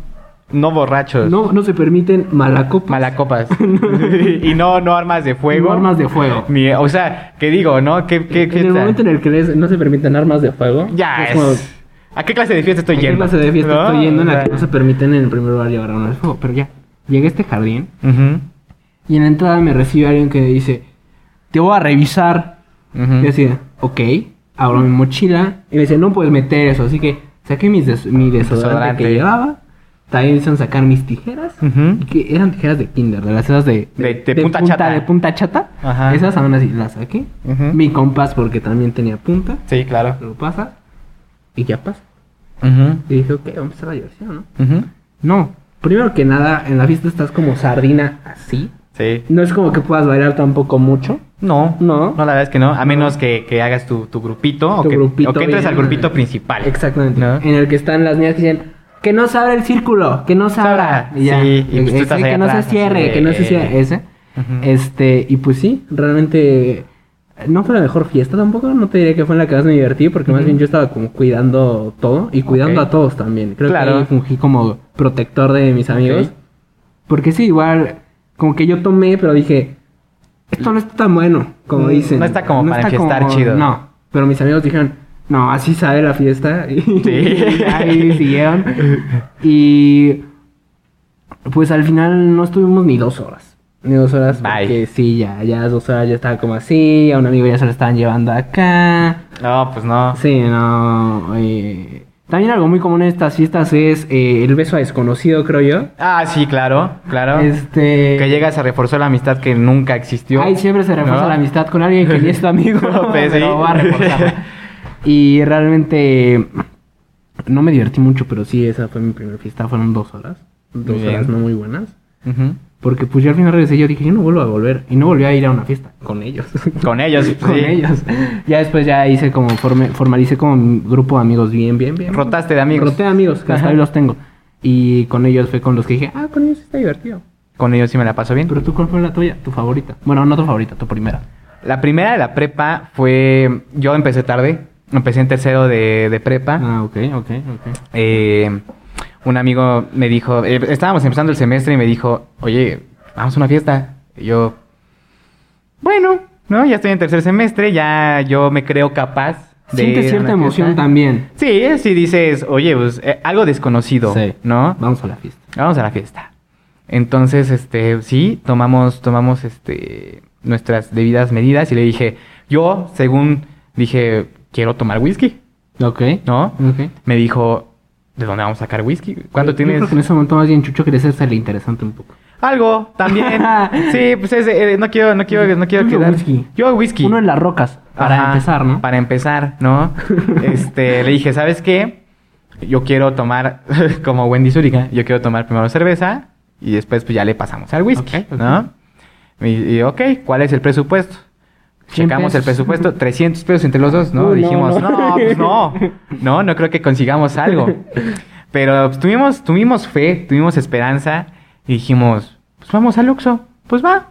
No borrachos. no, no se permiten malacopas, Malacopas. y no, no armas de fuego. no armas de fuego. Ni- o sea, ¿qué digo, no? ¿Qué, qué, en el tal? momento en el que les- no se permiten armas de fuego, Ya es ¿A qué clase de fiesta estoy ¿a qué yendo? clase de fiesta ¿No? estoy yendo en la que no se permiten en el primer lugar llevar armas de fuego? Pero ya, llegué a este jardín y en la entrada me recibe alguien que dice, te voy a revisar. Y así, ok, abro mi mochila y me dice, no puedes meter eso. Así que saqué mis des- mi desodorante, Desodorante. que llevaba. También hicieron sacar mis tijeras. Que eran tijeras de kinder, de las esas de... De- de punta chata. De punta chata. Ajá. Esas aún así las saqué. Mi compás porque también tenía punta. Sí, claro. Lo pasa. Y ya pasa. Y dije, ok, vamos a empezar la diversión, ¿no? No. Primero que nada, en la fiesta estás como sardina así. Sí. No es como que puedas bailar tampoco mucho. No, No. No, la verdad es que no. A menos que, que hagas tu, tu grupito, o, que, grupito o que entres bien, al grupito principal. Exactamente. ¿No? En el que están las niñas que dicen que no se abra el círculo, que no se abra. Sí, y pues tú Ese, estás ahí que no atrás, se cierre, de- que no se cierre. Ese. Este, y pues sí, realmente no fue la mejor fiesta tampoco. No te diría que fue en la que más me divertí, porque más bien yo estaba como cuidando todo y cuidando a todos también. Creo Claro. que ahí fungí como protector de mis amigos. Porque sí, igual, como que yo tomé, pero dije, esto no está tan bueno, como Mm, dicen. no está como para enfiestar chido. No, pero mis amigos dijeron, no, así sabe la fiesta. Y Sí. ahí siguieron. Y pues al final no estuvimos ni dos horas. Ni dos horas. Bye. Porque sí, ya, ya las dos horas ya estaba como así. A un amigo ya se lo estaban llevando acá. No, pues no. Sí, no. y También algo muy común en estas fiestas es eh, el beso a desconocido, creo yo. Ah, sí, claro, claro. Este... Que llegas a reforzar la amistad que nunca existió. Ahí siempre se refuerza ¿no? la amistad con alguien que ni es tu amigo, No, pues, pero sí. va a reforzarla. Y realmente no me divertí mucho, pero sí, esa fue mi primera fiesta. Fueron dos horas. Dos Bien. horas no muy buenas. Ujú. Porque pues ya al final regresé yo dije, yo no vuelvo a volver. Y no volví a ir a una fiesta con ellos. Con ellos, con sí. ellos. Ya después ya hice como, forme- formalicé como mi grupo de amigos bien, bien, bien. Rotaste de amigos. Roté de amigos, que hasta hoy los tengo. Y con ellos fue con los que dije, ah, con ellos está divertido. Con ellos sí me la paso bien. Pero tú, ¿cuál fue la tuya? Tu favorita. Bueno, no tu favorita, tu primera. La primera de la prepa fue. Yo empecé tarde. Empecé en tercero de, de prepa. Ah, ok, ok, ok. Eh, un amigo me dijo. eh, estábamos empezando el semestre y me dijo, oye, vamos a una fiesta. Y yo. Bueno, ¿no? Ya estoy en tercer semestre. Ya yo me creo capaz. de Sientes cierta emoción fiesta. también. Sí, sí dices, oye, pues eh, algo desconocido, Sí. ¿no? Vamos a la fiesta. Vamos a la fiesta. Entonces, este, sí, tomamos, tomamos, este, nuestras debidas medidas y le dije, yo, según dije, quiero tomar whisky, Ok. ¿no? Me dijo, ¿de dónde vamos a sacar whisky? ¿Cuánto Yo tienes? creo que en ese momento más bien Chucho quería hacerse interesante un poco. Algo, también. sí, pues es, eh, no quiero, no quiero, no quiero quedar. whisky. Yo whisky. Uno en las rocas, para Ajá, empezar, ¿no? Para empezar, ¿no? este, le dije, ¿sabes qué? Yo quiero tomar, como Wendy Zúrica, yo quiero tomar primero cerveza y después pues ya le pasamos al whisky. ¿no? Y, y, ok, ¿cuál es el presupuesto? 100 Checamos el presupuesto, 300 pesos entre los dos, ¿no? Uy, no, Dijimos, no. no, pues no, no, no creo que consigamos algo. Pero pues, tuvimos, tuvimos fe, tuvimos esperanza y dijimos, pues vamos al Oxxo, pues va.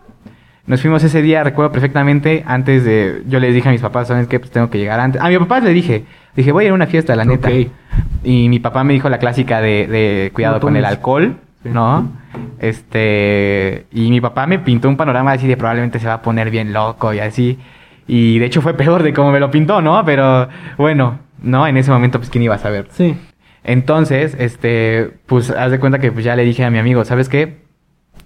Nos fuimos ese día, recuerdo perfectamente, antes de... Yo les dije a mis papás, ¿saben qué? Pues tengo que llegar antes. A mi papá le dije, dije, voy a ir a una fiesta, la neta. Y mi papá me dijo la clásica de, de cuidado No con el alcohol. ¿No? Este... Y mi papá me pintó un panorama así de probablemente se va a poner bien loco y así. Y de hecho fue peor de cómo me lo pintó, ¿no? Pero bueno, ¿no? En ese momento, pues, ¿quién iba a saber? Sí. Entonces, este, pues haz de cuenta que pues ya le dije a mi amigo, ¿sabes qué?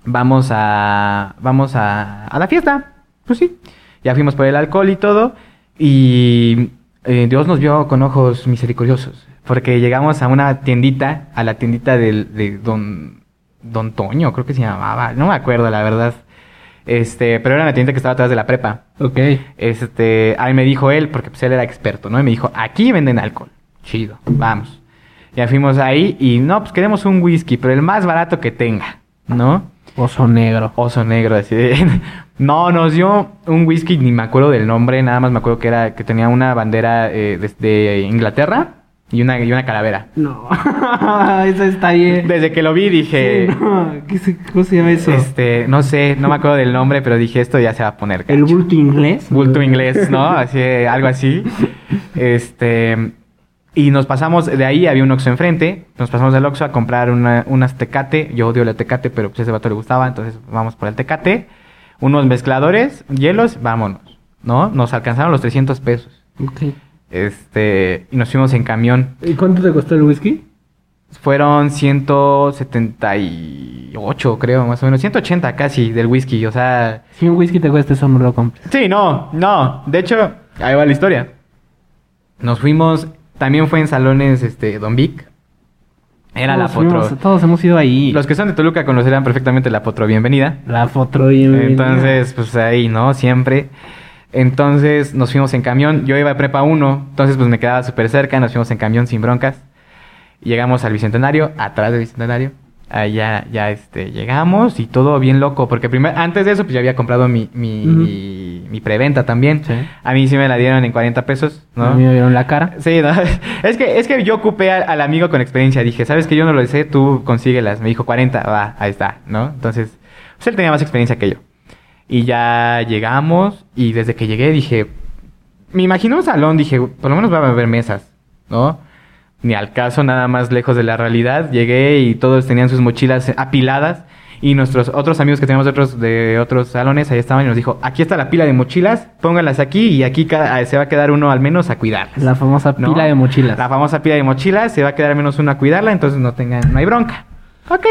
Vamos a, vamos a, a la fiesta. Pues sí. Ya fuimos por el alcohol y todo. Y eh, Dios nos vio con ojos misericordiosos. Porque llegamos a una tiendita, a la tiendita del, de Don, Don Toño, creo que se llamaba. No me acuerdo, la verdad. Este, pero era una tienda que estaba atrás de la prepa. Ok. Este, ahí me dijo él, porque pues él era experto, ¿no? Y me dijo, aquí venden alcohol. Chido, vamos. Ya fuimos ahí y no, pues queremos un whisky, pero el más barato que tenga, ¿no? Oso negro. Oso negro, así de... No, nos dio un whisky, ni me acuerdo del nombre, nada más me acuerdo que era que tenía una bandera eh, desde Inglaterra y una, y una calavera. No. eso está bien. Desde que lo vi dije, Sí, no. ¿Qué se- ¿Cómo se llama eso? este, no sé, no me acuerdo del nombre, pero dije, esto ya se va a poner. El gacho". bulto inglés. bulto inglés, ¿no? Así, algo así. Este. Y nos pasamos, de ahí había un Oxxo enfrente, nos pasamos del Oxxo a comprar una, unas Tecate, yo odio la Tecate, pero pues a ese vato le gustaba, entonces vamos por el Tecate, unos mezcladores, hielos, vámonos, ¿no? Nos alcanzaron los 300 pesos, Ok. Este, y nos fuimos en camión, ¿Y cuánto te costó el whisky? fueron 178, creo, más o menos, 180 casi del whisky, o sea, Si un whisky te cuesta eso, no lo compres. Sí, no, no. De hecho, ahí va la historia. Nos fuimos, también fue en salones, este, Don Vic. Era la Potro. fuimos- todos hemos ido ahí. Los que son de Toluca conocerán perfectamente la Potro Bienvenida. La foto bien. Entonces, pues ahí, ¿no? Siempre. Entonces nos fuimos en camión. Yo iba a prepa 1, entonces pues me quedaba súper cerca. Nos fuimos en camión sin broncas. Llegamos al Bicentenario, atrás del Bicentenario. Allá ya este, llegamos y todo bien loco. Porque primero, antes de eso, pues yo había comprado mi, mi, preventa también. Sí. A mí sí me la dieron en 40 pesos, ¿no? A mí me vieron la cara. Sí, no. Es que, es que yo ocupé al, al amigo con experiencia. Dije, ¿sabes que Yo no lo sé, tú consíguelas. Me dijo 40, va, ahí está, ¿no? Entonces, pues él tenía más experiencia que yo. Y ya llegamos y desde que llegué dije, me imagino un salón, dije, por lo menos va a haber mesas, ¿no? Ni al caso, nada más lejos de la realidad. Llegué y todos tenían sus mochilas apiladas. Y nuestros otros amigos que teníamos de otros, de otros salones, ahí estaban y nos dijo, aquí está la pila de mochilas, pónganlas aquí y aquí cada- se va a quedar uno al menos a cuidarlas. La famosa ¿no? pila de mochilas. La famosa pila de mochilas, se va a quedar al menos uno a cuidarla, entonces no tengan, no hay bronca. Ok.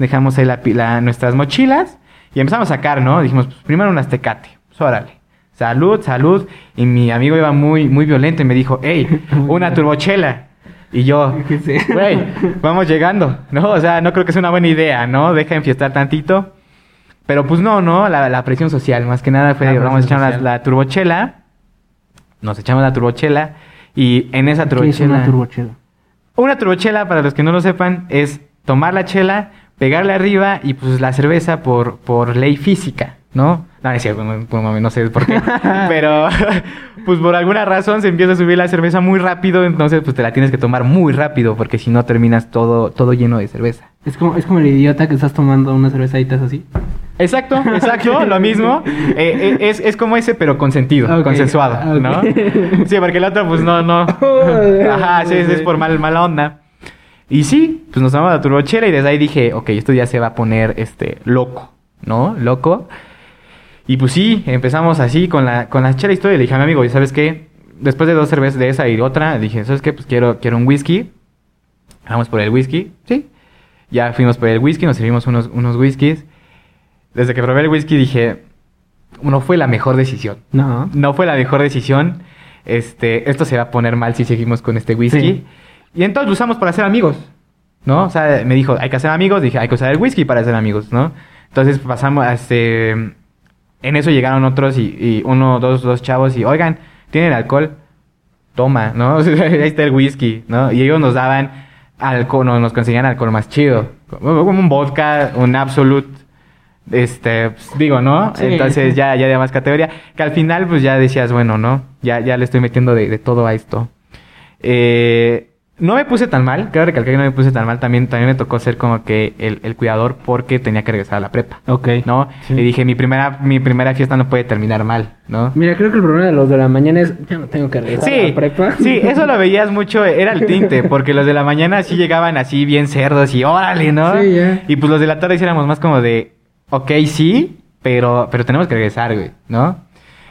Dejamos ahí la pila, nuestras mochilas y empezamos a sacar, ¿no? Dijimos, pues, primero unas tecate. Pues órale. Salud, salud. Y mi amigo iba muy, muy violento y me dijo, hey, una turbochela. Y yo, güey, vamos llegando, ¿no? O sea, no creo que sea una buena idea, ¿no? Deja de enfiestar tantito. Pero pues no, ¿no? La, la presión social, más que nada fue, vamos a echar la, la turbochela. Nos echamos la turbochela. Y en esa ¿Qué es turbochela... una turbochela? Una turbochela, para los que no lo sepan, es tomar la chela, pegarle arriba y pues la cerveza por, por ley física, ¿no? No, es cierto, no, no- sé por qué. pero pues por alguna razón se empieza a subir la cerveza muy rápido, entonces pues te la tienes que tomar muy rápido porque si no terminas todo, todo lleno de cerveza. Es como, es como el idiota que estás tomando una cerveza y así. Exacto, exacto, lo mismo. Eh, eh, es, es como ese, pero con sentido, Ok, consensuado, ¿no? Sí, porque el otro, pues no, no. Ajá, sí, es, es por mal, mala onda. Y sí, pues nos tomamos la turbochela y desde ahí dije, ok, esto ya se va a poner, este, loco, ¿no? Loco. Y pues sí, empezamos así con la, con la chela historia le dije a mi amigo, ¿y sabes qué? Después de dos cervezas de esa y otra, dije, ¿sabes qué? Pues quiero, quiero un whisky. Vamos por el whisky, ¿sí? Ya fuimos por el whisky, nos servimos unos, unos whiskies. Desde que probé el whisky dije, no fue la mejor decisión. No. No fue la mejor decisión. Este, esto se va a poner mal si seguimos con este whisky. Sí. Y entonces lo usamos para ser amigos, ¿no? O sea, me dijo, hay que hacer amigos. Dije, hay que usar el whisky para ser amigos, ¿no? Entonces pasamos, este... En eso llegaron otros y, y uno, dos, dos chavos y, oigan, ¿tienen alcohol? Toma, ¿no? O sea, ahí está el whisky, ¿no? Y ellos nos daban alcohol, no, nos conseguían alcohol más chido. Como como un vodka, un absolute, este, pues, digo, ¿no? Sí. Entonces ya, ya de más categoría. Que al final, pues ya decías, bueno, ¿no? Ya, ya le estoy metiendo de, de todo a esto. Eh, no me puse tan mal, quiero recalcar que no me puse tan mal. También, también me tocó ser como que el, el cuidador porque tenía que regresar a la prepa, Ok. ¿no? Sí. Y dije, mi primera, mi primera fiesta no puede terminar mal, ¿no? Mira, creo que el problema de los de la mañana es, ya no tengo que regresar a Sí, la prepa. sí, eso lo veías mucho, era el tinte, porque los de la mañana sí llegaban así bien cerdos y órale, ¿no? Sí, ya. Y pues los de la tarde sí éramos más como de, ok, sí, pero, pero tenemos que regresar, güey, ¿no?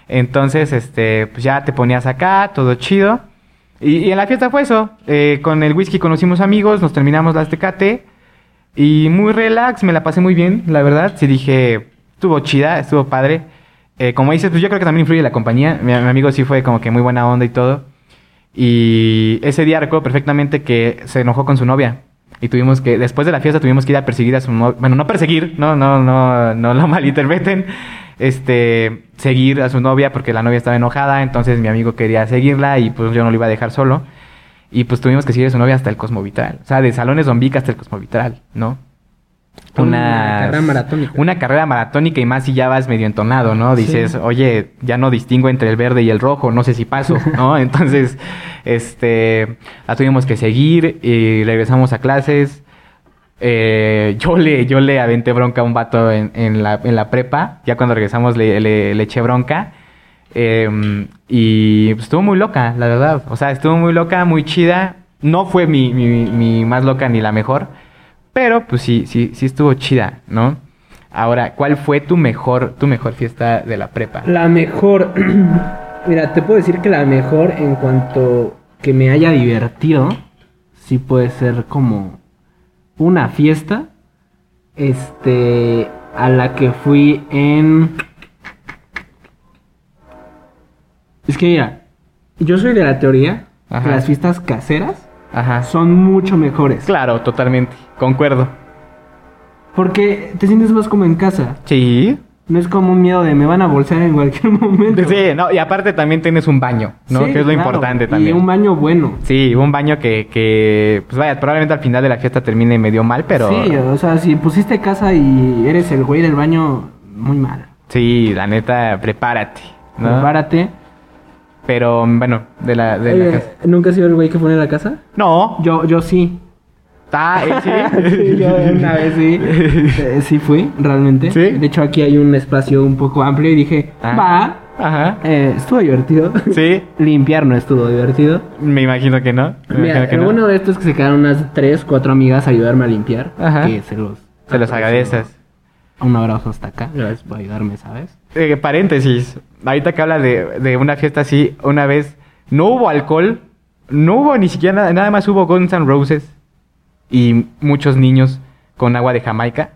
Entonces, este, pues ya te ponías acá, todo chido. Y, en la fiesta fue eso, eh, con el whisky conocimos amigos, nos terminamos las tecate y muy relax, me la pasé muy bien, la verdad. Sí dije, estuvo chida, estuvo padre. Eh, como dices, pues yo creo que también influye la compañía. Mi, mi amigo sí fue como que muy buena onda y todo. Y ese día recuerdo perfectamente que se enojó con su novia. Y tuvimos que, después de la fiesta, tuvimos que ir a perseguir a su novia. Bueno, no perseguir, no, no, no, no lo malinterpreten. Este, seguir a su novia porque la novia estaba enojada. Entonces mi amigo quería seguirla y pues yo no lo iba a dejar solo. Y pues tuvimos que seguir a su novia hasta el Cosmovitral. O sea, de Salones Zombica hasta el Cosmovitral, ¿no? Una Unas- carrera maratónica. Una carrera maratónica y más si ya vas medio entonado, ¿no? Dices, Sí. oye, ya no distingo entre el verde y el rojo, no sé si paso, ¿no? Entonces, este, la tuvimos que seguir y regresamos a clases. Eh, yo le, yo le aventé bronca a un vato en, en la, en la prepa. Ya cuando regresamos le, le- le eché bronca. Eh, y pues, estuvo muy loca, la verdad. O sea, estuvo muy loca, muy chida. No fue mi, mi- mi más loca ni la mejor. Pero pues sí, sí, sí estuvo chida, ¿no? Ahora, ¿cuál fue tu mejor, tu mejor fiesta de la prepa? La mejor. Mira, te puedo decir que la mejor en cuanto que me haya divertido, sí puede ser como una fiesta. Este. A la que fui en. Es que mira, yo soy de la teoría que Ajá. las fiestas caseras Ajá. son mucho mejores. Claro, totalmente. Concuerdo. Porque te sientes más como en casa. Sí. No es como un miedo de me van a bolsear en cualquier momento. Sí, no, y aparte también tienes un baño, ¿no? Sí, que es lo claro, importante también. Y un baño bueno. Sí, un baño que, que, pues vaya, probablemente al final de la fiesta termine medio mal, pero... Sí, o sea, si pusiste casa y eres el güey del baño, muy mal. Sí, la neta, prepárate, ¿no? Prepárate. Pero, bueno, de la, de la casa. ¿Nunca has sido el güey que pone la casa? No. Yo, yo sí. Ah, ¿eh, sí? Sí, yo una vez sí. Eh, sí fui, realmente. ¿Sí? De hecho, aquí hay un espacio un poco amplio y dije, Ah. va. Ajá. Eh, estuvo divertido. Sí, Limpiar no estuvo divertido. me imagino que no. Me Mira, imagino que lo no. bueno de esto es que se quedaron unas tres, cuatro amigas a ayudarme a limpiar. Ajá. Que se los... Se los agradeces. Un abrazo hasta acá. Gracias por ayudarme, ¿sabes? Eh, paréntesis. Ahorita que habla de, de una fiesta así, una vez no hubo alcohol, no hubo ni siquiera nada, nada más hubo Guns N' Roses y muchos niños con agua de Jamaica.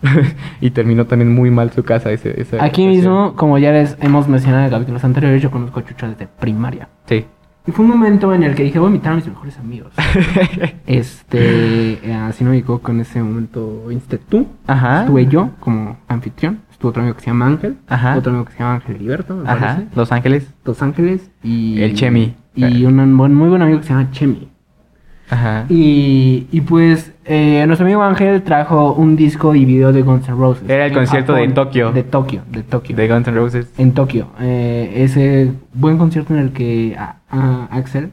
y terminó también muy mal su casa ese, esa Aquí mismo, como ya les hemos mencionado en capítulos anteriores, yo conozco a Chucho desde primaria. Sí. Y fue un momento en el que dije, voy a invitar a mis mejores amigos. este, eh, así no me equivoco, en ese momento viniste tú. Ajá. Estuve yo como anfitrión. Estuvo otro amigo que se llama Ángel. Ajá. Otro amigo que se llama Ángel Heriberto, me Ajá. parece. Los Ángeles. Los Ángeles y... El Chemi. Y un buen- muy buen amigo que se llama Chemi. Ajá. Y, y pues eh, nuestro amigo Ángel trajo un disco y video de Guns N' Roses. Era el concierto de. Tokio. De Tokio, de Tokio. De Guns N' Roses. En Tokio. Eh, ese buen concierto en el que a- a Axel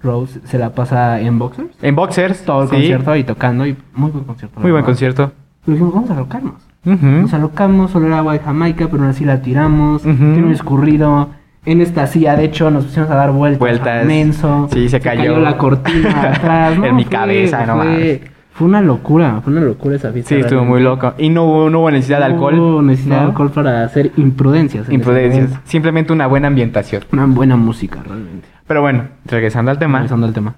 Rose se la pasa en boxers. En Boxers. Todo el sí. concierto y tocando. Y muy buen concierto. Muy buen verdad. concierto. Pero dijimos, vamos a alocarnos. Ujú. Nos alocamos, solo era agua de Jamaica, pero aún así la tiramos. Tiene un escurrido. En esta silla, de hecho, nos pusimos a dar vueltas. Vueltas. Menso. Sí, se cayó. la cortina atrás. En mi cabeza, no fue, fue una locura, fue una locura esa fiesta. Sí, estuvo muy loco. Y no hubo, no hubo necesidad de No alcohol. hubo necesidad de ¿no? alcohol para hacer imprudencias. Imprudencias. Simplemente una buena ambientación. Una buena música, realmente. Pero bueno, regresando al tema. Regresando al tema.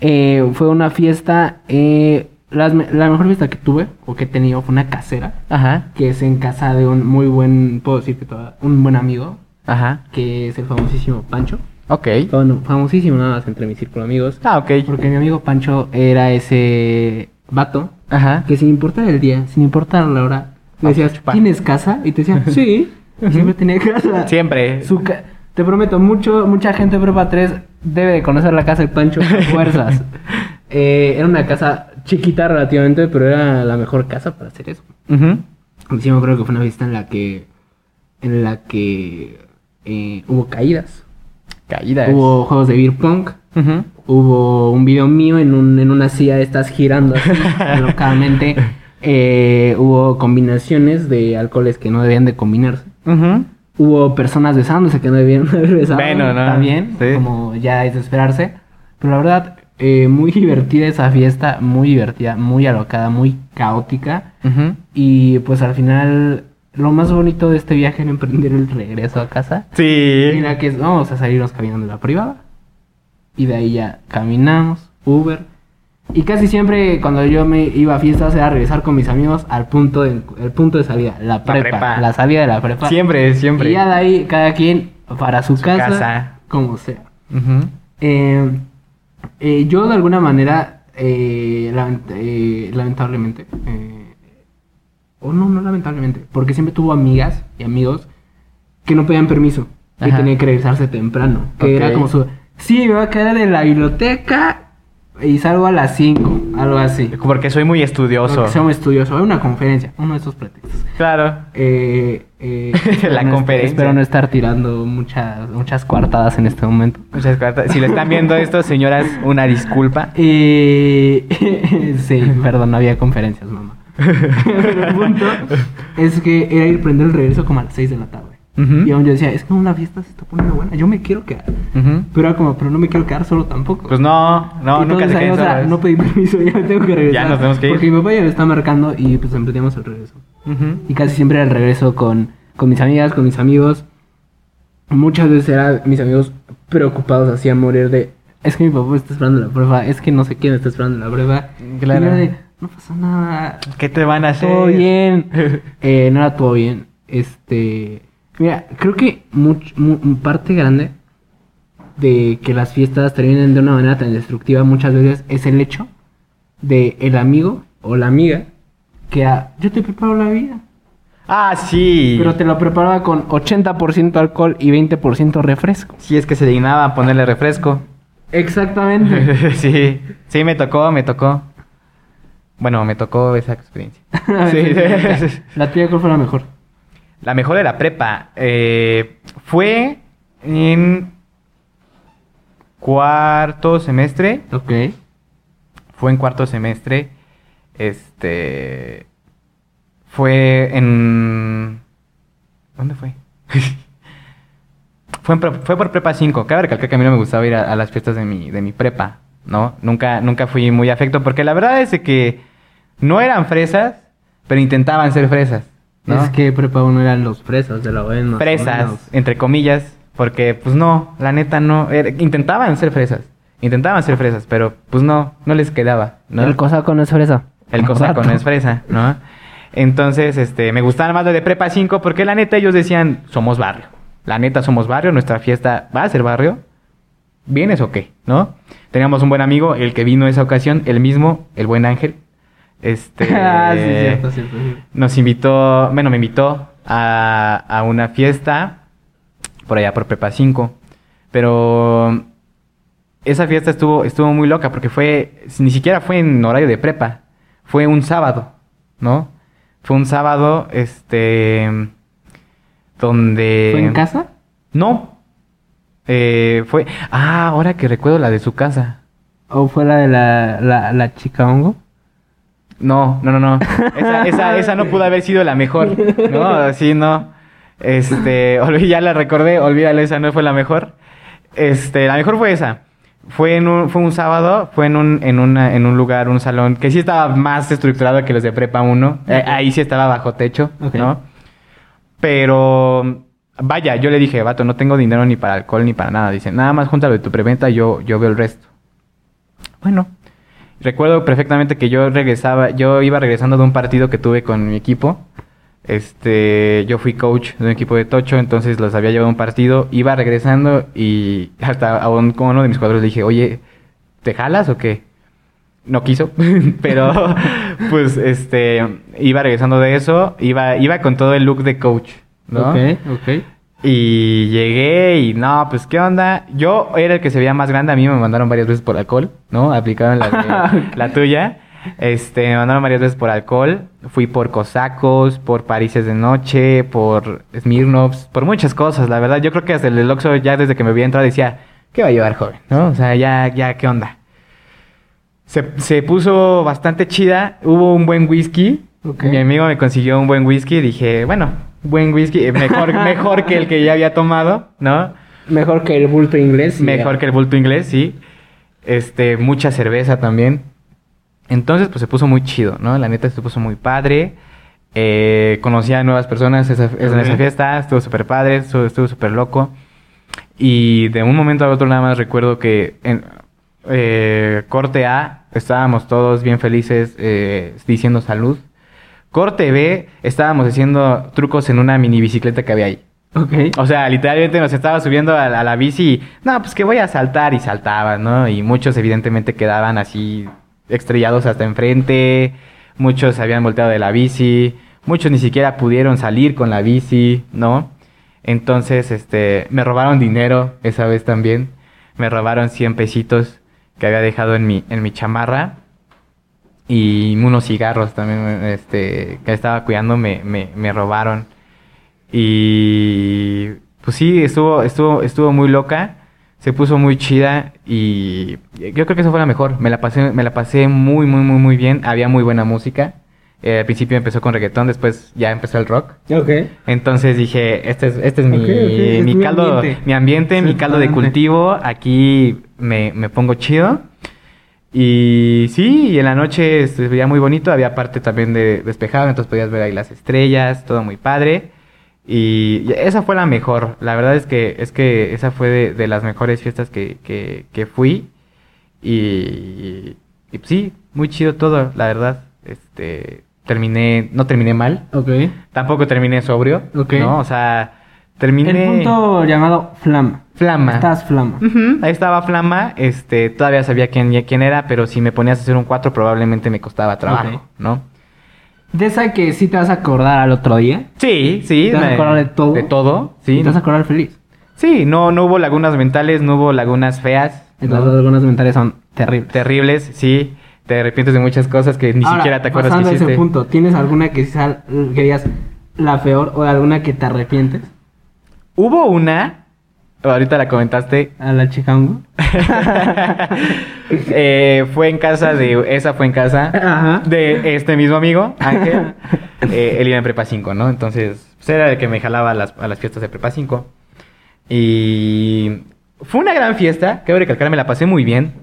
Eh, fue una fiesta. eh, la mejor fiesta que tuve o que he tenido fue una casera. Ajá. Que es en casa de un muy buen. Puedo decir que toda- un buen amigo. Ajá. Que es el famosísimo Pancho. Ok. Bueno, famosísimo nada más entre mi círculo de amigos. Ah, ok. Porque mi amigo Pancho era ese vato Ajá. que sin importar el día, sin importar la hora, le decías, chupar. ¿tienes casa? Y te decían, sí. Siempre tenía casa. Siempre. Su ca- te prometo, mucho, mucha gente de Prepa 3 debe de conocer la casa del Pancho por fuerzas. Eh, era una casa chiquita relativamente, pero era la mejor casa para hacer eso. Ujú. Y sí me acuerdo que fue una visita en la que, en la que eh, hubo caídas. Caídas. Hubo juegos de beer. Ujú. Hubo un video mío en, un, en una silla de estas girando así, locamente. Eh, hubo combinaciones de alcoholes que no debían de combinarse. Hubo personas besándose que no debían haber besado. Bueno, ¿no? También, Sí. como ya es de esperarse. Pero la verdad, eh, muy divertida esa fiesta, muy divertida, muy alocada, muy caótica. Y pues al final, lo más bonito de este viaje era emprender el regreso a casa. Sí. Mira que es, vamos a salirnos caminando en la privada. Y de ahí ya caminamos, Uber. Y casi siempre cuando yo me iba a fiestas era regresar con mis amigos al punto de, el punto de salida, la prepa, prepa. la salida de la prepa. Siempre, siempre. Y ya de ahí cada quien para su, Su casa, casa. como sea. Eh, eh, yo de alguna manera, eh, lament- eh, lamentablemente, o no, no lamentablemente, porque siempre tuvo amigas y amigos que no pedían permiso, que Ajá. tenían que regresarse temprano, que era como su, sí, me voy a quedar en la biblioteca y salgo a las 5, algo así. Porque soy muy estudioso. Porque sea un estudioso, hay una conferencia, uno de esos pretextos. Claro. Eh, eh, La no- conferencia. Espero no estar tirando muchas, muchas coartadas en este momento. Muchas gracias. Si le están viendo esto, señoras, una disculpa. Eh, sí, perdón, no había conferencias, mamá. Pero el punto es que era ir a prender el regreso como a las 6 de la tarde. Ujú. Y aún yo decía, es que una fiesta se está poniendo buena, yo me quiero quedar. Ujú. Pero era como, pero no me quiero quedar solo tampoco. Pues no, no, nunca Entonces, se ahí, queden o sea, no pedí permiso, ya me tengo que regresar. Ya nos tenemos que ir. Porque mi papá ya me está marcando y pues emprendíamos el regreso. Ujú. Y casi siempre era el regreso con, con mis amigas, con mis amigos. Muchas veces eran mis amigos preocupados, así a morir de... Es que mi papá está esperando la prueba, es que no sé quién está esperando la prueba. Claro. Y era de, no pasa nada, ¿Qué te van a hacer? todo bien. Eh, no era todo bien. Este... Mira, creo que much- mu- parte grande de que las fiestas terminen de una manera tan destructiva muchas veces es el hecho de el amigo o la amiga que ah, yo te preparo la vida. Ah, sí. Pero te lo preparaba con 80% alcohol y 20% refresco. Si es que se dignaba a ponerle refresco. Exactamente. sí, sí, me tocó, me tocó. Bueno, me tocó esa experiencia. Sí. La tuya, ¿cuál fue la mejor? La mejor de la prepa eh, fue en cuarto semestre. Ok. Fue en cuarto semestre. Este. Fue en. ¿Dónde fue? fue, en pre- fue por prepa 5. Cabe recalcar que a mí no me gustaba ir a, a las fiestas de mi, de mi prepa. ¿No? Nunca, nunca fui muy afecto. Porque la verdad es que no eran fresas, pero intentaban ser fresas. ¿no? Es que prepa uno eran los fresas de la OEN. fresas, entre comillas, porque pues no, la neta no, era- intentaban ser fresas, intentaban ser fresas, pero pues no, no les quedaba, ¿no? El cosaco no es fresa. El cosaco no es fresa, ¿no? Entonces, este, me gustaban más los de Prepa 5 porque la neta ellos decían, somos barrio. La neta somos barrio, nuestra fiesta va a ser barrio. ¿vienes o qué? ¿No? Teníamos un buen amigo, el que vino esa ocasión, el mismo, el buen Ángel. Este. ah, sí, cierto, cierto, cierto. Nos invitó, bueno, me invitó a, a una fiesta por allá por Prepa 5. Pero esa fiesta estuvo, estuvo muy loca porque fue, ni siquiera fue en horario de prepa, fue un sábado, ¿no? Fue un sábado, este, donde... ¿Fue en casa? No. Eh, fue... Ah, ahora que recuerdo la de su casa. ¿O fue la de la, la, la chica hongo? No, no, no, no. Esa, esa, esa no pudo haber sido la mejor. No, sí, no. Este, ya la recordé, olvídalo, esa no fue la mejor. Este, la mejor fue esa. Fue en un, fue un sábado, fue en un, en una, en un lugar, un salón, que sí estaba más estructurado que los de Prepa 1. Eh, ahí sí estaba bajo techo. ¿no? Pero, vaya, yo le dije, vato, no tengo dinero ni para alcohol ni para nada. Dice, nada más júntalo de tu preventa, yo, yo veo el resto. Bueno, recuerdo perfectamente que yo regresaba, yo iba regresando de un partido que tuve con mi equipo. Este, yo fui coach de un equipo de Tocho, entonces los había llevado a un partido, iba regresando y hasta a un- con uno de mis cuadros le dije, oye, ¿te jalas o qué? No quiso, pero pues este, iba regresando de eso, iba, iba con todo el look de coach, ¿no? Ok, ok. Y llegué y no, pues qué onda. Yo era el que se veía más grande, a mí me mandaron varias veces por alcohol, ¿no? Aplicaron la, de- la tuya. Este, me mandaron varias veces por alcohol. Fui por cosacos, por parises de noche, por Smirnoffs, por muchas cosas, la verdad. Yo creo que hasta el Oxxo ya desde que me había entrado decía, ¿qué va a llevar, joven? ¿No? O sea, ya, ya, ¿qué onda? Se, se puso bastante chida. Hubo un buen whisky. Mi amigo me consiguió un buen whisky. Dije, bueno, buen whisky. eh, Mejor, mejor que el que ya había tomado, ¿no? Mejor que el bulto inglés. Mejor ya. que el bulto inglés, sí. Este, mucha cerveza también. Entonces, pues se puso muy chido, ¿no? La neta se puso muy padre. Eh, conocí a nuevas personas esa, esa- en esa fiesta. Estuvo súper padre, estuvo estuvo súper loco. Y de un momento a otro nada más recuerdo que en eh, corte A estábamos todos bien felices eh, diciendo salud. Corte B estábamos haciendo trucos en una mini bicicleta que había ahí. O sea, literalmente nos estaba subiendo a, la- a la bici y, no, pues que voy a saltar y saltaban, ¿no? Y muchos evidentemente quedaban así estrellados hasta enfrente, muchos habían volteado de la bici, muchos ni siquiera pudieron salir con la bici, ¿no? Entonces, este, me robaron dinero esa vez también, me robaron 100 pesitos que había dejado en mi, en mi chamarra y unos cigarros también, este, que estaba cuidando me, me, me robaron. Y pues sí, estuvo, estuvo, estuvo muy loca, se puso muy chida y yo creo que eso fue la mejor. Me la pasé, me la pasé muy, muy, muy, muy bien. Había muy buena música. Eh, al principio empezó con reggaetón, después ya empezó el rock. Ok. Entonces dije, este es, este es mi, Ok, ok, es mi mi caldo, ambiente. mi ambiente, mi caldo de cultivo. Aquí me, me pongo chido. Y sí, y en la noche se veía muy bonito. Había parte también de despejado, entonces podías ver ahí las estrellas, todo muy padre. Y esa fue la mejor. La verdad es que, es que esa fue de, de las mejores fiestas que, que, que fui. Y, y sí, muy chido todo, la verdad. Este, terminé, no terminé mal. Ok. Tampoco terminé sobrio. Ok. ¿No? O sea, terminé. El punto llamado flama. Flama. Estás flama. Ahí estaba Flama. Este, todavía sabía quién, quién era, pero si me ponías a hacer un 4, probablemente me costaba trabajo. ¿no? De esa que sí te vas a acordar al otro día. Sí, sí. ¿Te vas a acordar de todo? De todo, sí. te vas a acordar feliz. Sí, no, no hubo lagunas mentales, no hubo lagunas feas. ¿no? Entonces, algunas mentales son terribles. Terribles, sí. Te arrepientes de muchas cosas que ni Ahora, siquiera te acuerdas que pasando a hiciste. ese punto, ¿tienes alguna que, que digas la peor o alguna que te arrepientes? Hubo una, ahorita la comentaste, A la chica hongo. Eh, fue en casa de. Esa fue en casa Ajá. de este mismo amigo, Ángel. Eh, él iba en prepa 5, ¿no? Entonces, pues era el que me jalaba a las, a las fiestas de prepa 5. Y. Fue una gran fiesta, quiero recalcar, me la pasé muy bien.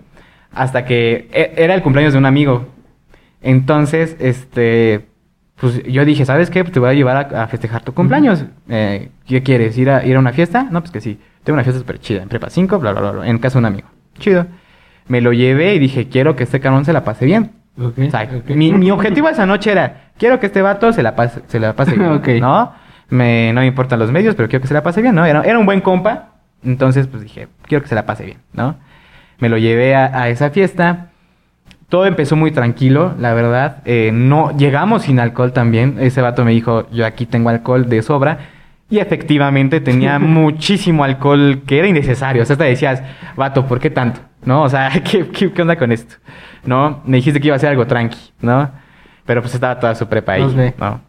Hasta que e- era el cumpleaños de un amigo. Entonces, este. Pues yo dije, ¿sabes qué? Pues te voy a llevar a, a festejar tu cumpleaños. Eh, ¿Qué quieres? ¿Ir a, ¿Ir a una fiesta? No, pues que sí. Tengo una fiesta súper chida en prepa 5, bla, bla, bla, bla, en casa de un amigo. Chido. Me lo llevé y dije, quiero que este cabrón se la pase bien. Ok. O sea, ok. mi, mi objetivo esa noche era, quiero que este vato se la pase, se la pase bien, Ok. ¿no? Me, no me importan los medios, pero quiero que se la pase bien, ¿no? Era, era un buen compa, Entonces, pues dije, quiero que se la pase bien, ¿no? Me lo llevé a, a esa fiesta. Todo empezó muy tranquilo, la verdad. Eh, no llegamos sin alcohol también. Ese vato me dijo, yo aquí tengo alcohol de sobra. Y efectivamente tenía muchísimo alcohol que era innecesario. O sea, te decías, vato, ¿por qué tanto? ¿No? O sea, ¿qué, qué, qué onda con esto? ¿No? Me dijiste que iba a ser algo tranqui, ¿no? Pero pues estaba toda su prepa ahí, ve. ¿no?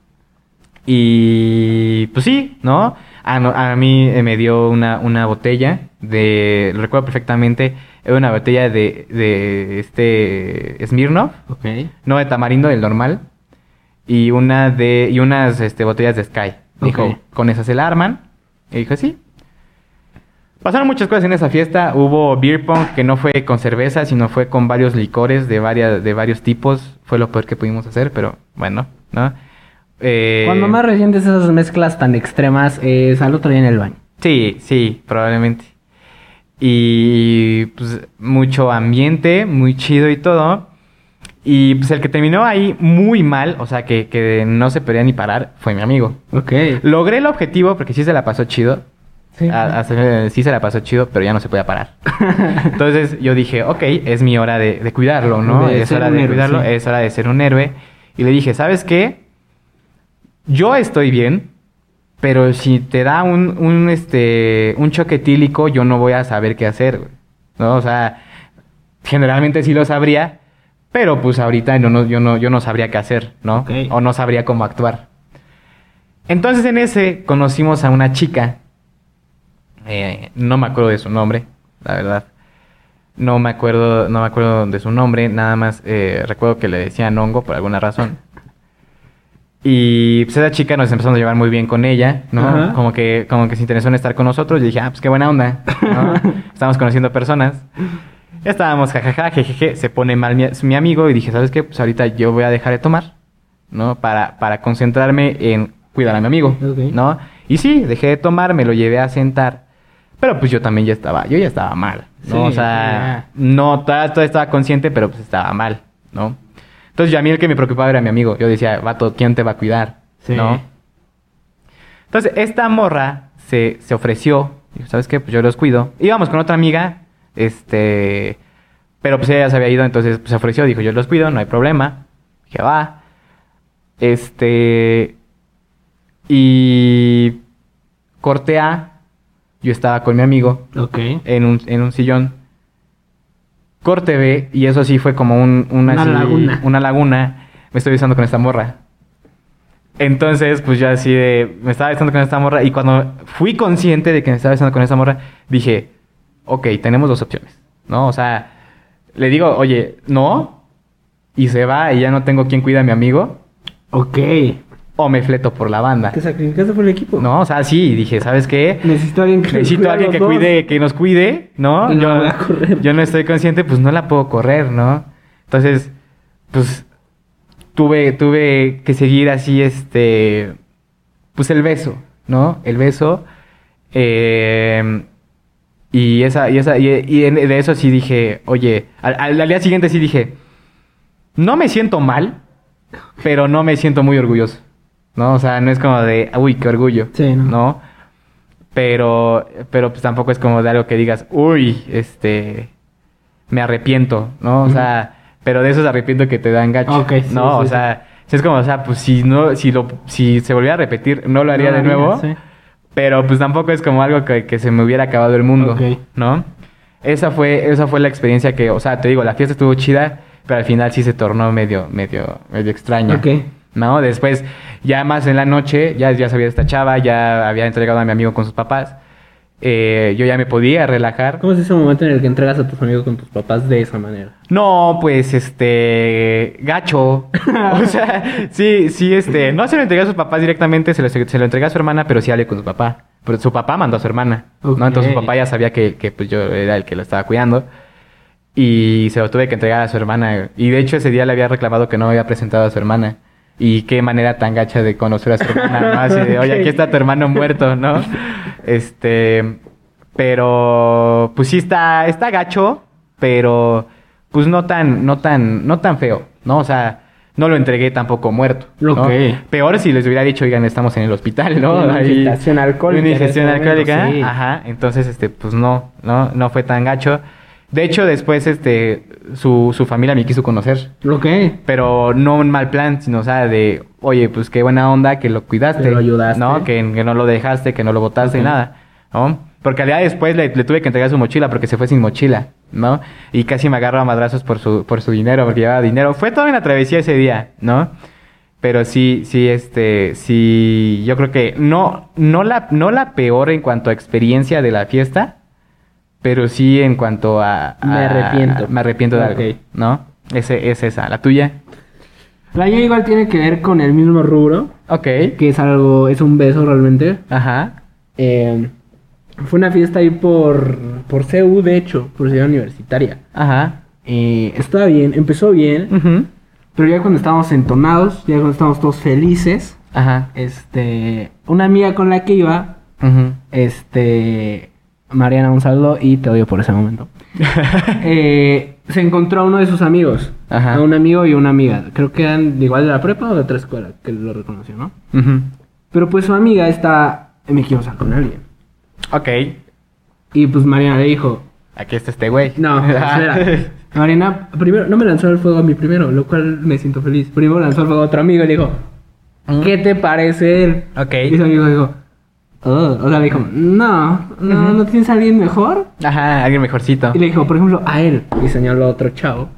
Y pues sí, ¿no? A, a mí eh, me dio una, una botella de, lo recuerdo perfectamente, una botella de, de este Smirnoff, no de tamarindo, el normal, y una de, y unas este, botellas de Sky. Dijo, con esas se la arman. Y dije, sí. Pasaron muchas cosas en esa fiesta. Hubo beer pong que no fue con cerveza, sino fue con varios licores de, varias, de varios tipos. Fue lo peor que pudimos hacer, pero bueno, ¿no? Eh, Cuando más recientes esas mezclas tan extremas es al otro día en el baño. Sí, sí, probablemente. Y pues mucho ambiente, muy chido y todo. Y pues el que terminó ahí muy mal, o sea, que, que no se podía ni parar, fue mi amigo. Ok. Logré el objetivo porque sí se la pasó chido. Sí. A- a- sí se la pasó chido, pero ya no se podía parar. Entonces yo dije, ok, es mi hora de, de cuidarlo, ¿no? De es hora de héroe, cuidarlo, sí. es hora de ser un héroe. Y le dije, ¿sabes qué? Yo estoy bien, pero si te da un, un, este, un choque etílico, yo no voy a saber qué hacer, güey. ¿no? O sea, generalmente sí lo sabría, pero pues ahorita yo no, yo no, yo no sabría qué hacer, ¿no? O no sabría cómo actuar. Entonces en ese conocimos a una chica, eh, no me acuerdo de su nombre, la verdad. No me acuerdo, no me acuerdo de su nombre, nada más eh, recuerdo que le decían hongo por alguna razón. Y pues esa chica nos empezamos a llevar muy bien con ella, ¿no? Ajá. Como que, como que se interesó en estar con nosotros. Y dije, ah, pues qué buena onda, ¿no? Estamos conociendo personas. Estábamos, jajaja, jejeje. Se pone mal mi, mi amigo y dije, ¿sabes qué? Pues ahorita yo voy a dejar de tomar, ¿no? Para, para concentrarme en cuidar a mi amigo, Ok. ¿no? Y sí, dejé de tomar, me lo llevé a sentar. Pero pues yo también ya estaba, yo ya estaba mal, ¿no? Sí, o sí, sea, no, todavía, todavía estaba consciente, pero pues estaba mal, ¿no? Entonces yo a mí el que me preocupaba era mi amigo. Yo decía, vato, ¿quién te va a cuidar? Sí. ¿No? Entonces esta morra se, se ofreció. Dijo, ¿sabes qué? Pues yo los cuido. Íbamos con otra amiga, este... Pero pues ella ya se había ido, entonces pues, se ofreció. Dijo, yo los cuido, no hay problema. Dije, va. Este... Y... Corte A. Yo estaba con mi amigo Ok. en un, en un sillón. Corte B, y eso sí fue como un, una, Una así- laguna. una laguna. Me estoy besando con esta morra. Entonces, pues yo así de. Me estaba besando con esta morra. Y cuando fui consciente de que me estaba besando con esta morra, dije: Ok, tenemos dos opciones. ¿No? O sea, le digo, oye, no. Y se va y ya no tengo quien cuida a mi amigo. Ok. O me fleto por la banda. ¿Te sacrificaste por el equipo? No, o sea, sí, dije, ¿sabes qué? Necesito a alguien que Necesito a alguien que cuide, que nos cuide, ¿no? No yo, voy a correr. yo no estoy consciente, pues no la puedo correr, ¿no? Entonces, pues tuve, tuve que seguir así, este, pues el beso, ¿no? El beso. eh, y esa, y esa, y, de eso sí dije, oye, al día siguiente sí dije, no me siento mal, pero no me siento muy orgulloso, ¿no? O sea, no es como de, uy, qué orgullo, Sí, ¿no? ¿no? Pero, pero pues tampoco es como de algo que digas, uy, este, me arrepiento, ¿no? O sea, pero de esos arrepiento que te dan gacho, Ok, sí, ¿no? sí, o sea, es como, o sea, pues si no, si lo, si se volviera a repetir, no lo haría No de nuevo. sí. Pero pues tampoco es como algo que, que se me hubiera acabado el mundo. ¿no? Esa fue, esa fue la experiencia que, o sea, te digo, la fiesta estuvo chida, pero al final sí se tornó medio, medio, medio extraña. Ok. ¿No? Después, ya más en la noche, ya, ya sabía de esta chava, ya había entregado a mi amigo con sus papás. Eh, yo ya me podía relajar. ¿Cómo es ese momento en el que entregas a tus amigos con tus papás de esa manera? No, pues, este, gacho. o sea, sí, sí, este, no se lo entregué a sus papás directamente, se lo, se lo entregué a su hermana, pero sí hablé con su papá. Pero su papá mandó a su hermana. ¿no? Entonces su papá ya sabía que, que, pues yo era el que lo estaba cuidando. Y se lo tuve que entregar a su hermana. Y de hecho ese día le había reclamado que no me había presentado a su hermana. Y qué manera tan gacha de conocer a su hermana, ¿no? Así de, oye, aquí está tu hermano muerto, ¿no? Este, pero, pues sí está, está gacho, pero, pues no tan, no tan, no tan feo, ¿no? O sea, no lo entregué tampoco muerto. ¿no? Ok. Peor si les hubiera dicho, oigan, estamos en el hospital, ¿no? Una ingestión alcohólica Una ingestión alcohólica. sí. Ajá. Entonces, este, pues no, no, no fue tan gacho. De hecho, después, este, su, su familia me quiso conocer. Ok. Pero no en mal plan, sino, o sea, de, oye, pues qué buena onda que lo cuidaste. Que lo ayudaste. ¿No? Que, que no lo dejaste, que no lo botaste, Ok. nada, ¿no? Porque al día después le, le tuve que entregar su mochila porque se fue sin mochila, ¿no? Y casi me agarró a madrazos por su, por su dinero, porque llevaba dinero. Fue toda una travesía ese día, ¿no? Pero sí, sí, este, sí, yo creo que no, no la, no la peor en cuanto a experiencia de la fiesta, pero sí en cuanto a... Me arrepiento. Me arrepiento de algo, ¿no? Ese, es esa. ¿La tuya? La mía igual tiene que ver con el mismo rubro, Ok. que es algo, es un beso realmente. Ajá. Eh, fue una fiesta ahí por, por CU, de hecho, por Ciudad Universitaria. Ajá. Eh, estaba bien, empezó bien, Ujú. pero ya cuando estábamos entonados, ya cuando estábamos todos felices, Ajá. este, una amiga con la que iba, Ujú. este, Mariana, un saludo y te odio por ese momento. Eh, se encontró a uno de sus amigos, Ajá. a un amigo y una amiga. Creo que eran igual de la prepa o de otra escuela, que lo reconoció, ¿no? Ujú. Pero pues su amiga está, me quiero usar con alguien. Ok. Y pues Mariana le dijo, Aquí está este güey. no, espera. Mariana, primero, no me lanzó al fuego a mí primero, lo cual me siento feliz. Primero lanzó al fuego a otro amigo y le dijo, Mm. ¿qué te parece él? Ok. Y su amigo dijo, "Oh", o sea, le dijo, no, no, Ujú. ¿no tienes a alguien mejor? Ajá, alguien mejorcito. Y le dijo, por ejemplo, a él. Y señaló a otro chavo.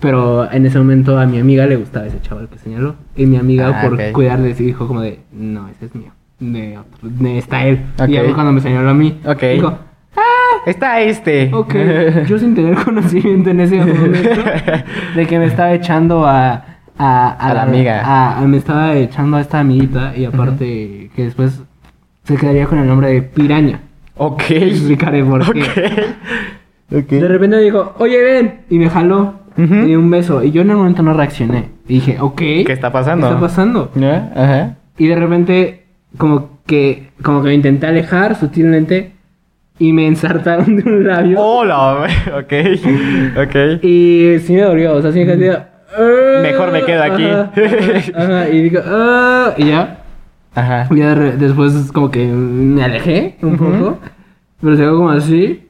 Pero en ese momento a mi amiga le gustaba ese chavo el que señaló. Y mi amiga, Ah, por ok. cuidarle, sí dijo como de, no, ese es mío. De otro, de, está él. Ok. Y a mí cuando me señaló a mí, Ok. dijo, Está este. ok. Yo sin tener conocimiento en ese momento de que me estaba echando a... A, A la amiga. a- a- me estaba echando a esta amiguita y aparte que después se quedaría con el nombre de Piraña. Ok. Explicaré por qué. Ok. Ok. De repente me dijo, oye, ven. Y me jaló. Ujú. Y un beso. Y yo en el momento no reaccioné. Y dije, ok. ¿Qué está pasando? ¿Qué está pasando? Y de repente, como que, como que me intenté alejar sutilmente. Y me ensartaron de un labio. Hola, ok. Ok. Y sí me dolió. O sea, sí me quedé. Mejor me quedo aquí. Ajá, ajá, ajá, y digo, "Ah", y ya. Ajá. Y ya de después como que me alejé un poco. Pero se ve como así.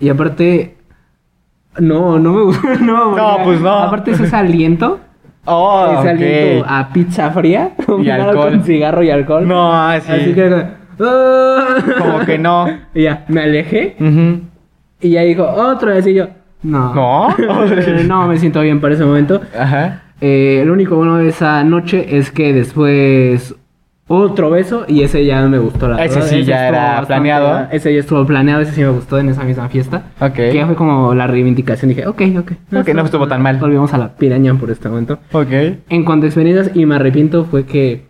Y aparte... No, no me gusta. No, No, pues no. Aparte es ese aliento. Oh, ese aliento a pizza fría. combinado alcohol. Con cigarro y alcohol. No, así. Así que... "Ah". Como que no. Y ya, me alejé. Y ya dijo, otra vez. Y yo, no. ¿No? no, me siento bien para ese momento. Ajá. Eh, lo único bueno de esa noche es que después otro beso y ese ya me gustó la Ese sí ya era planeado. Ese ya estuvo planeado, ese sí me gustó en esa misma fiesta. Ok. Que ya fue como la reivindicación. Dije, ok, ok. Ok, no estuvo tan mal. Volvimos a la piraña por este momento. Ok. En cuanto a experiencias, y me arrepiento, fue que,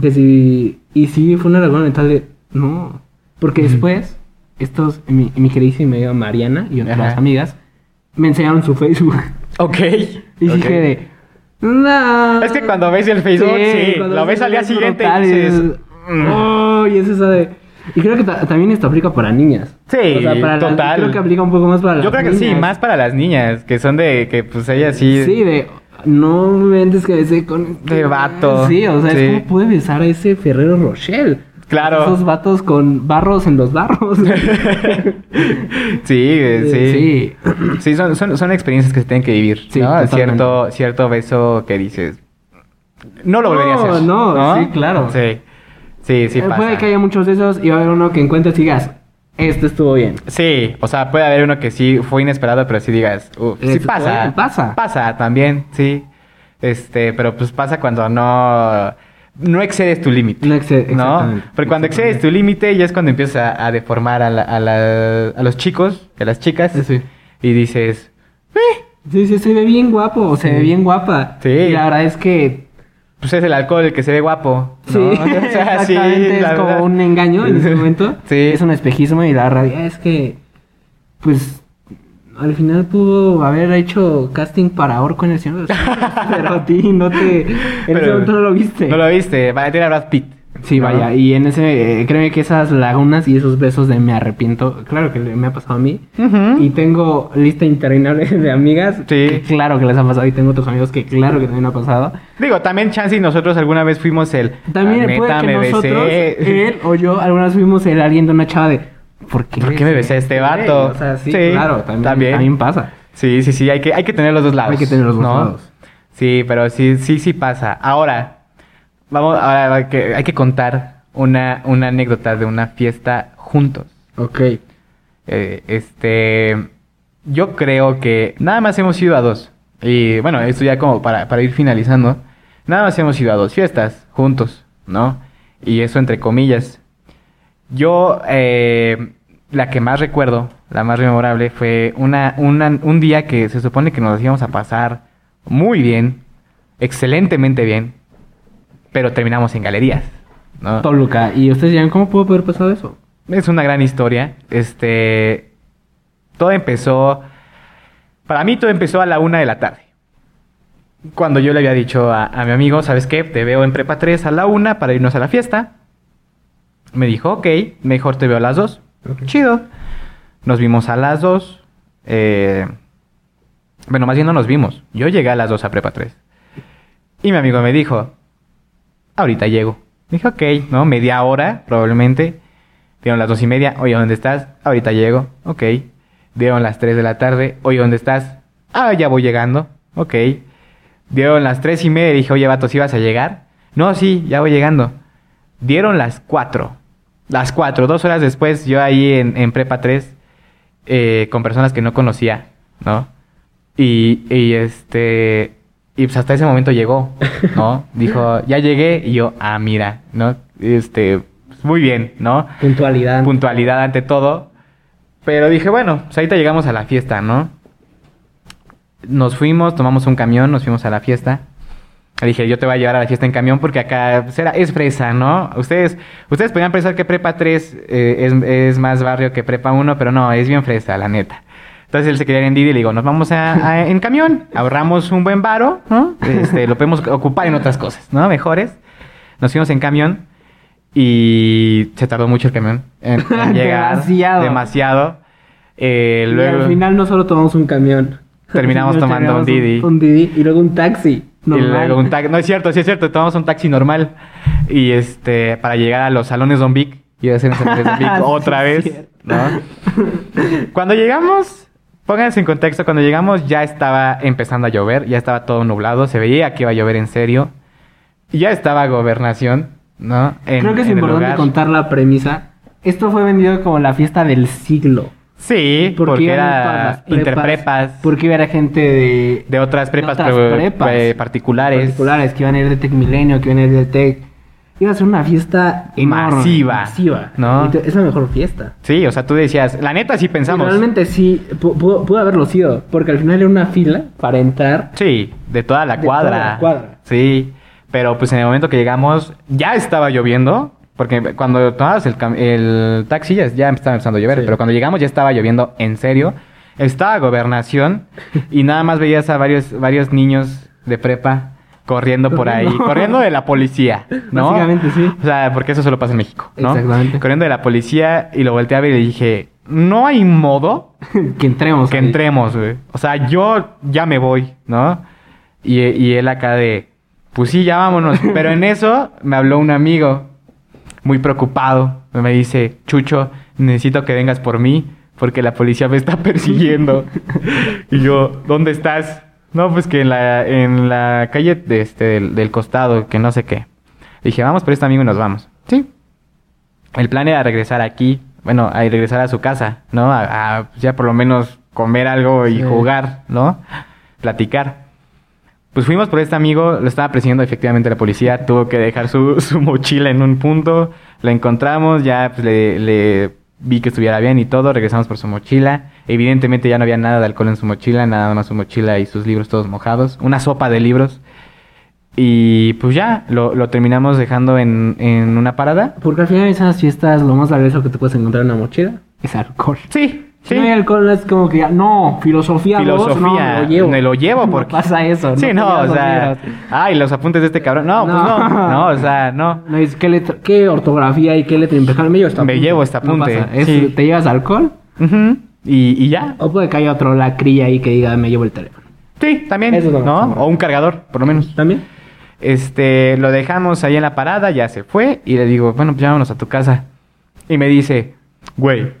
que sí, y sí fue una regla mental de, no, porque después, estos, mi, mi queridísima Mariana y otras Ajá. amigas, me enseñaron su Facebook. Ok. Y ok. dije de, no. Es que cuando ves el Facebook, sí, lo ves al día siguiente y dices... es- Oh, y es esa de... Y creo que ta- también esto aplica para niñas. Sí, para las- total. creo que aplica un poco más para las Yo creo que sí, más para las niñas, que son de que pues ellas sí... Sí, de... No me ventes que besé con... De vato. Sí, o sea, Sí. es como pude besar a ese Ferrero Rocher. Claro. Esos vatos con barros en los barros. sí, eh, sí. Sí. Sí, son, son, son experiencias que se tienen que vivir, Sí, ¿no? Cierto, cierto beso que dices... No lo volvería a No, hacer. no, sí, claro. Sí, sí, sí Eh, pasa. Puede que haya muchos de esos y va a haber uno que encuentres y digas, este estuvo bien. Sí, o sea, puede haber uno que sí fue inesperado, pero sí digas, "Uf, sí Eso pasa. pasa. Pasa también, sí. Este, pero pues pasa cuando no no excedes tu límite. No excede- ¿no? Porque cuando excedes tu límite ya es cuando empiezas a, a deformar a, la- a, la- a los chicos, a las chicas. Sí. Y dices, "Eh, Sí, sí, se ve bien guapo, o se ve bien guapa. Sí. Y la verdad es que pues es el alcohol el que se ve guapo. ¿no? Sí, O sea, sí, exactamente, la es como verdad. un engaño en ese momento. Sí. Es un espejismo y la realidad es que, pues, al final pudo haber hecho casting para Orco en el Señor de los pero a ti no te... En ese momento no lo viste. No lo viste, va a tener a Brad Pitt. Sí, vaya, y en ese, eh, créeme que esas lagunas y esos besos de me arrepiento, claro que me ha pasado a mí. Y tengo lista interminable de amigas. Sí. que claro que les ha pasado. Y tengo otros amigos que claro que también ha pasado. Digo, también Chance y nosotros alguna vez fuimos el... También "La puede que me nosotros, besé". él o yo, algunas fuimos el alguien de una chava de. ¿Por qué, ¿Por qué me besé a este vato? O sea, sí, Sí, claro, también, también. también pasa. Sí, sí, sí, hay que, hay que tener los dos lados. Hay que tener los dos ¿no? lados. Sí, pero sí, sí, sí pasa. Ahora, vamos, ahora hay que, hay que contar una, una anécdota de una fiesta juntos. Ok. Eh, este, yo creo que nada más hemos ido a dos. Y bueno, esto ya como para, para ir finalizando. Nada más hemos ido a dos fiestas juntos, ¿no? Y eso entre comillas. Yo, eh, la que más recuerdo, la más memorable, fue una, una- un día que se supone que nos íbamos a pasar muy bien, excelentemente bien, pero terminamos en galerías, ¿no? Toluca. ¿Y ustedes dirán cómo pudo haber pasado eso? Es una gran historia. Este. Todo empezó. Para mí, todo empezó a la una de la tarde. Cuando yo le había dicho a, a mi amigo, ¿sabes qué? Te veo en prepa 3 a la una para irnos a la fiesta. Me dijo, ok, mejor te veo a las dos. Chido. Nos vimos a las dos. Eh, bueno, más bien no nos vimos. Yo llegué a las dos a prepa 3. Y mi amigo me dijo, ahorita llego. Dije, ok, ¿no? Media hora, probablemente. Dieron las dos y media. Oye, ¿dónde estás? Ahorita llego. Ok. Dieron las tres de la tarde. Oye, ¿dónde estás? Ah, ya voy llegando. Ok. Dieron las tres y media. Dije, oye, vato, ¿sí vas a llegar? No, sí, ya voy llegando. Dieron las cuatro. Las cuatro. Dos horas después, yo ahí en, en Prepa 3, eh, con personas que no conocía, ¿no? Y, y este... Y pues hasta ese momento llegó, ¿no? Dijo, ya llegué. Y yo, ah, mira, ¿no? Este, pues, muy bien, ¿no? Puntualidad. Puntualidad ante todo. Pero dije, bueno, pues ahorita llegamos a la fiesta, ¿no? Nos fuimos, tomamos un camión, nos fuimos a la fiesta. Le dije, yo te voy a llevar a la fiesta en camión porque acá era- es fresa, ¿no? Ustedes, ustedes podrían pensar que Prepa 3 eh, es, es más barrio que Prepa 1, pero no, es bien fresa, la neta. Entonces él se quería ir en Didi y le digo, nos vamos a, a- en camión, ahorramos un buen varo, ¿no? Este, lo podemos ocupar en otras cosas, ¿no? Mejores. Nos fuimos en camión y se tardó mucho el camión en, en llegar. Demasiado. Demasiado. Eh, Y luego al final no solo tomamos un camión. Terminamos tomando un Didi. Un, Didi y luego un taxi. Y normal. luego un. No es cierto, sí es cierto. Tomamos un taxi normal. Y este, para llegar a los salones Don Vic. Y a hacer Don Vic Sí, otra vez. Cuando llegamos, pónganse en contexto, cuando llegamos ya estaba empezando a llover, ya estaba todo nublado, se veía que iba a llover en serio. Y ya estaba gobernación, ¿no? En- Creo que es importante contar la premisa. Esto fue vendido como la fiesta del siglo. Sí, porque, iban todas era las prepas, interprepas Porque iba a haber gente de, de otras prepas, otras prepas eh, particulares. particulares que iban a ir de Tec Milenio, que iban a ir del Tec. Iba a ser una fiesta enorme, Masiva, masiva. ¿no? Y Es la mejor fiesta. Sí, o sea, tú decías, la neta sí Y pensamos. realmente sí, pu- pudo, pudo haberlo sido. Porque al final era una fila para entrar. Sí, de toda la De cuadra. toda la cuadra. Sí, pero pues en el momento que llegamos ya estaba lloviendo, porque cuando tomabas el, el taxi ya, ya estaba empezando a llover, Sí. pero cuando llegamos ya estaba lloviendo en serio. Estaba gobernación y nada más veías a varios, varios niños de prepa corriendo por ahí, Corriendo. corriendo de la policía, ¿no? Básicamente, sí. O sea, porque eso solo pasa en México, ¿no? Exactamente. Corriendo de la policía y lo volteé a ver y le dije, no hay modo que entremos. que ahí. entremos, güey. O sea, yo ya me voy, ¿no? Y, y él acá de, pues sí, ya vámonos. Pero en eso me habló un amigo, muy preocupado. Me dice, Chucho, necesito que vengas por mí, porque la policía me está persiguiendo. y yo, ¿dónde estás? No, pues que en la, en la calle de este, del, del costado, que no sé qué. Dije, vamos por este amigo y nos vamos. Sí. El plan era regresar aquí, bueno, a regresar a su casa, ¿no? A, a, ya por lo menos comer algo y Sí. jugar, ¿no? Platicar. Pues fuimos por este amigo, lo estaba persiguiendo efectivamente la policía, tuvo que dejar su, su mochila en un punto, la encontramos, ya pues, le, le vi que estuviera bien y todo, regresamos por su mochila, evidentemente ya no había nada de alcohol en su mochila, nada más su mochila y sus libros todos mojados, una sopa de libros, y pues ya, lo, lo terminamos dejando en, en una parada. Porque al final de esas fiestas lo más valioso que te puedes encontrar en una mochila es alcohol. Sí, Si no hay alcohol, es como que ya, no, filosofía, Filosofía, no, me lo llevo. me lo llevo porque- No pasa eso. Sí, no, o sea, ay, los apuntes de este cabrón. No, pues No. no, no, o sea, no. No, es ¿qué, letra- qué ortografía y qué letra impecable me llevo este Me llevo este apunte. Es- sí. ¿Te llevas alcohol? Y, y ya. O puede que haya otro lacrilla ahí que diga, me llevo el teléfono. Sí, también, Eso ¿no? O un cargador, por lo menos. ¿También? Este, lo dejamos ahí en la parada, ya se fue y le digo, bueno, pues vámonos a tu casa. Y me dice, güey,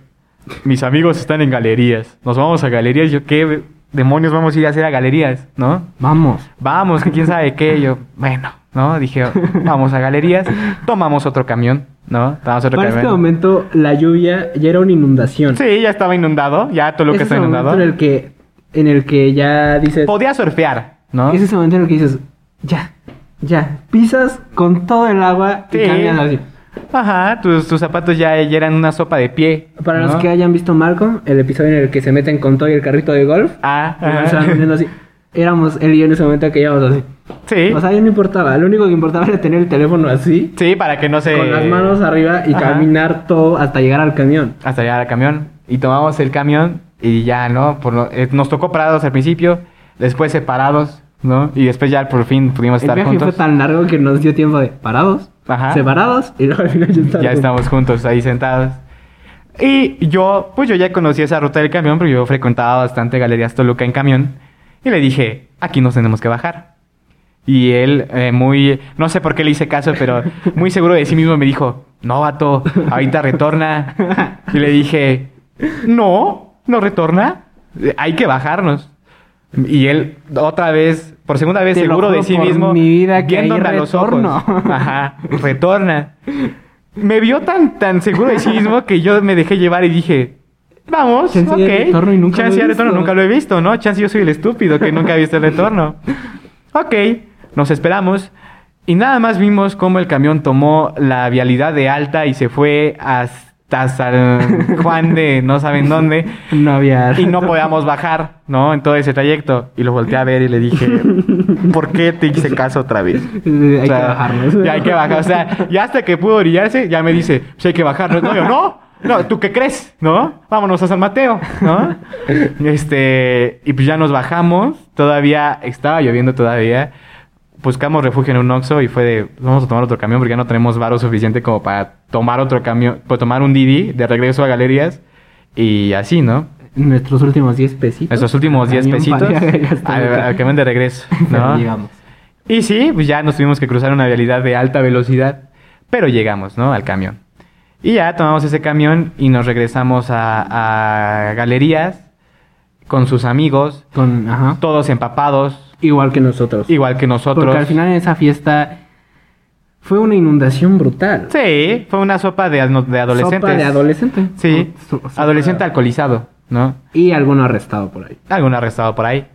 mis amigos están en galerías, nos vamos a galerías. Yo, ¿qué demonios vamos a ir a hacer a galerías, no? Vamos. Vamos, que quién sabe qué. Yo, bueno, ¿no? Dije, vamos a galerías, tomamos otro camión, ¿no? Tomamos otro Para este momento, la lluvia ya era una inundación. Sí, ya estaba inundado, ya todo lo que está el inundado. en el que, en el que ya dices... Podía surfear, ¿no? Es ese momento en el que dices, ya, ya, pisas con todo el agua y así. Ajá, tus, tus zapatos ya, ya eran una sopa de pie. Para los que hayan visto Malcolm, el episodio en el que se meten con todo y el carrito de golf, Ah, se ajá. así. Éramos él y yo en ese momento que íbamos así. Sí. O sea, ya no importaba. Lo único que importaba era tener el teléfono así, sí, para que no se... con las manos arriba y Ajá. caminar todo hasta llegar al camión. Hasta llegar al camión. Y tomamos el camión y ya, ¿no? Por lo- eh, nos tocó parados al principio, después separados, ¿no? Y después ya por fin pudimos El estar viaje juntos. fue tan largo que nos dio tiempo de parados, Ajá. separados y luego al final ya estábamos. Ya estamos juntos ahí sentados. Y yo, pues yo ya conocí esa ruta del camión, pero yo frecuentaba bastante Galerías Toluca en camión. Y le dije, aquí nos tenemos que bajar. Y él, eh, muy, no sé por qué le hice caso, pero muy seguro de sí mismo me dijo, no, vato, ahorita retorna. Y le dije, no, no retorna, hay que bajarnos. Y él, otra vez, por segunda vez, Te lo seguro de sí por mismo, mi vida que viéndome a los ojos. Ajá, retorna. Me vio tan, tan seguro de sí mismo que yo me dejé llevar y dije, vamos, Chance ok. retorno y nunca lo Chance he ya retorno, visto. nunca lo he visto, ¿no? Chance yo soy el estúpido que nunca ha visto el retorno. ok, nos esperamos. Y nada más vimos cómo el camión tomó la vialidad de alta y se fue hasta San Juan de no saben dónde. No había. Y no podíamos bajar, ¿no? En todo ese trayecto. Y lo volteé a ver y le dije, ¿por qué te hice caso otra vez? Hay O sea, que bajarnos. Ya hay que bajar. O sea, ya hasta que pudo orillarse, ya me dice, pues hay que bajarnos. No, yo, no. No, ¿tú qué crees? ¿No? Vámonos a San Mateo, ¿no? Este, y pues ya nos bajamos. Todavía, estaba lloviendo todavía. Buscamos refugio en un Oxxo y fue de, vamos a tomar otro camión porque ya no tenemos varo suficiente como para tomar otro camión, pues tomar un Didi de regreso a galerías. Y así, ¿no? Nuestros últimos 10 pesitos. Nuestros últimos 10 Camión pesitos al, al camión de regreso, ¿no? Y sí, pues ya nos tuvimos que cruzar una vialidad de alta velocidad, pero llegamos, ¿no? Al camión. Y ya tomamos ese camión y nos regresamos a, a galerías con sus amigos, Con, ajá. todos empapados, Igual que nosotros. igual que nosotros. Porque al final en esa fiesta fue una inundación brutal. Sí, fue una sopa de, de adolescentes. Sopa de adolescente. Sí, So- sopa- adolescente alcoholizado, ¿no? Y alguno arrestado por ahí. Algún arrestado por ahí.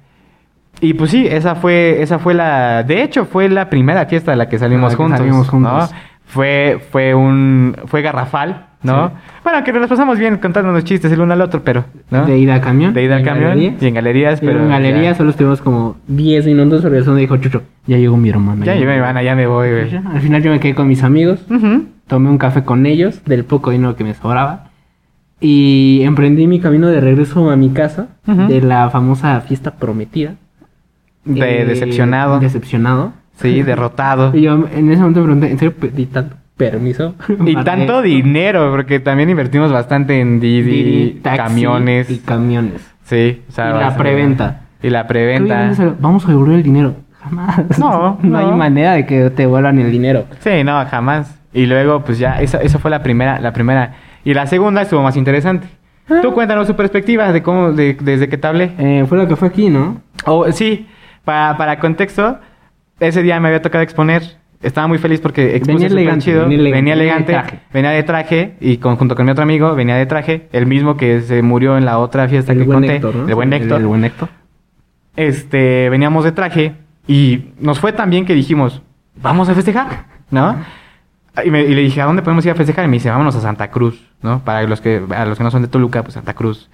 Y pues sí, esa fue, esa fue la, de hecho fue la primera fiesta de la que salimos La que juntos, salimos juntos. ¿no? Fue, fue un, fue garrafal, ¿no? Sí. Bueno, que nos pasamos bien contándonos chistes el uno al otro, pero, ¿no? De ida a camión. De ida al camión galerías. y en galerías, Pero en galería ya- solo estuvimos como 10 minutos porque eso dijo Chucho, ya llegó mi hermano. Ya, llevé, Ivana, ya me voy, güey. Al final yo me quedé con mis amigos, tomé un café con ellos del poco dinero que me sobraba y emprendí mi camino de regreso a mi casa de la famosa fiesta prometida. De Eh, decepcionado. Decepcionado. Sí, derrotado. Y yo en ese momento me pregunté, ¿en serio pedí tanto permiso? Y tanto dinero, porque también invertimos bastante en Didi, Didi, taxi camiones. Y camiones. Sí, o sea, Y la preventa. Y la preventa. Vamos a devolver el dinero. Jamás. No, no, hay manera de que te vuelvan el dinero. Sí, no, jamás. Y luego, pues ya, esa, esa fue la primera, la primera. Y la segunda estuvo más interesante. Ah. Tú cuéntanos tu perspectiva de cómo, de, desde que te hablé. Eh, fue lo que fue aquí, ¿no? Oh, sí, para, para contexto, ese día me había tocado exponer. Estaba muy feliz porque expuse Venía elegante, chido. venía elegante, venía venía de traje. venía de traje y con, junto con mi otro amigo venía de traje, el mismo que se murió en la otra fiesta El que conté, Héctor, ¿no? el buen Héctor. El, buen Héctor. Este, veníamos de traje y nos fue tan bien que dijimos, vamos a festejar, ¿no? Y, me- y le dije, ¿a dónde podemos ir a festejar? Y me dice, vámonos a Santa Cruz, ¿no? Para los que, a los que no son de Toluca, pues Santa Cruz.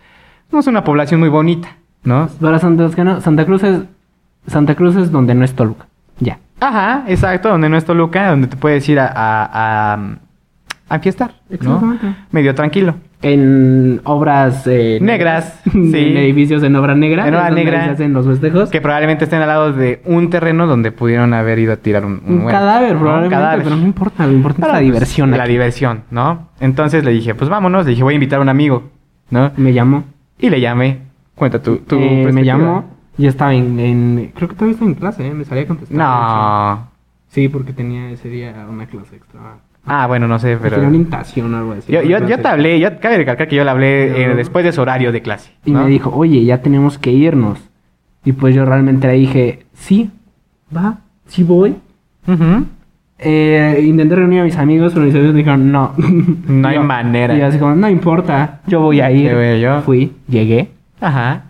No es una población muy bonita, ¿no? Para Santa, es que no, Santa Cruz es. Santa Cruz es donde no es Toluca. Ya. Ajá, exacto, donde no es Toluca, donde te puedes ir a, a, a, a fiestar, ¿no? Exactamente. Medio tranquilo. en obras eh, Negras, en sí. edificios en obra negra, En obra negra. se hacen los festejos. Que probablemente estén al lado de un terreno donde pudieron haber ido a tirar un, un muerto, cadáver ¿no? probablemente, Un cadáver. pero no importa, lo importante es la pues, diversión. La diversión, ¿no? Entonces le dije, pues vámonos. Le dije, voy a invitar a un amigo, ¿no? Me llamó. Y le llamé. Cuenta tu, tu Eh, me llamó. Yo estaba en, en- Creo que todavía estaba en clase, ¿eh? Me salía a contestar. No. Sí, porque tenía ese día una clase extra. Ah, bueno, no sé, pero... Tenía una invitación o algo así. Yo, yo, yo te hablé, yo cabe recalcar que yo le hablé eh, después de su horario de clase. Y ¿no? me dijo, oye, ya tenemos que irnos. Y pues yo realmente le dije, sí, va, sí voy. Ujú. Eh, intenté reunir a mis amigos, pero mis amigos me dijeron, no. No hay Yo- manera. Y yo así como, no importa, yo voy a ir. Voy yo. Fui, llegué. Ajá.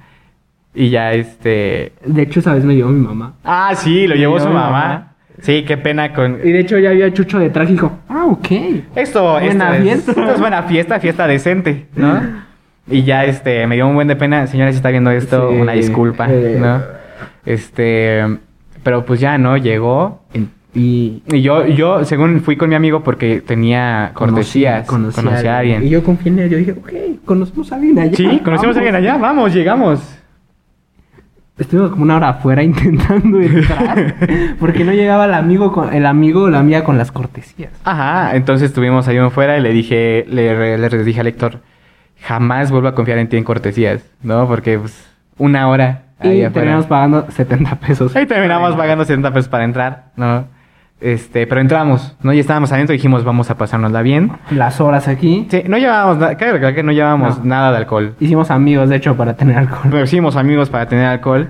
Y ya este... De hecho, esa vez me llevó mi mamá. Ah, sí, lo llevó su mamá. mamá. Sí, qué pena con... Y de hecho ya había Chucho detrás y dijo, ah, ok. Esto, Buena esto es, fiesta. esto es buena fiesta, fiesta decente, ¿no? Y ya, este, me dio un buen de pena. Señora, si está viendo esto, Sí, una disculpa, eh. ¿no? Este, pero pues ya, ¿no? Llegó. Y Y yo, yo, según fui con mi amigo porque tenía cortesías. conocí, conocí a alguien. Y yo confié en él, yo dije, ok, conocemos a alguien allá. Sí, conocimos a alguien vamos". allá. Vamos, llegamos. Estuvimos como una hora afuera intentando entrar porque no llegaba el amigo con el amigo o la amiga con las cortesías. Ajá, entonces estuvimos ahí afuera y le dije, le, le dije al lector, jamás vuelvo a confiar en ti en cortesías, ¿no? Porque, pues, una hora ahí Y afuera. terminamos pagando 70 pesos. Ahí terminamos pagando 70 pesos para entrar, ¿no? Este, pero entramos, ¿no? Y estábamos adentro y dijimos, vamos a pasárnosla bien. Las horas aquí. Sí, no llevábamos nada, recalcar que no llevábamos No. nada de alcohol. Hicimos amigos, de hecho, para tener alcohol. Nos hicimos amigos para tener alcohol,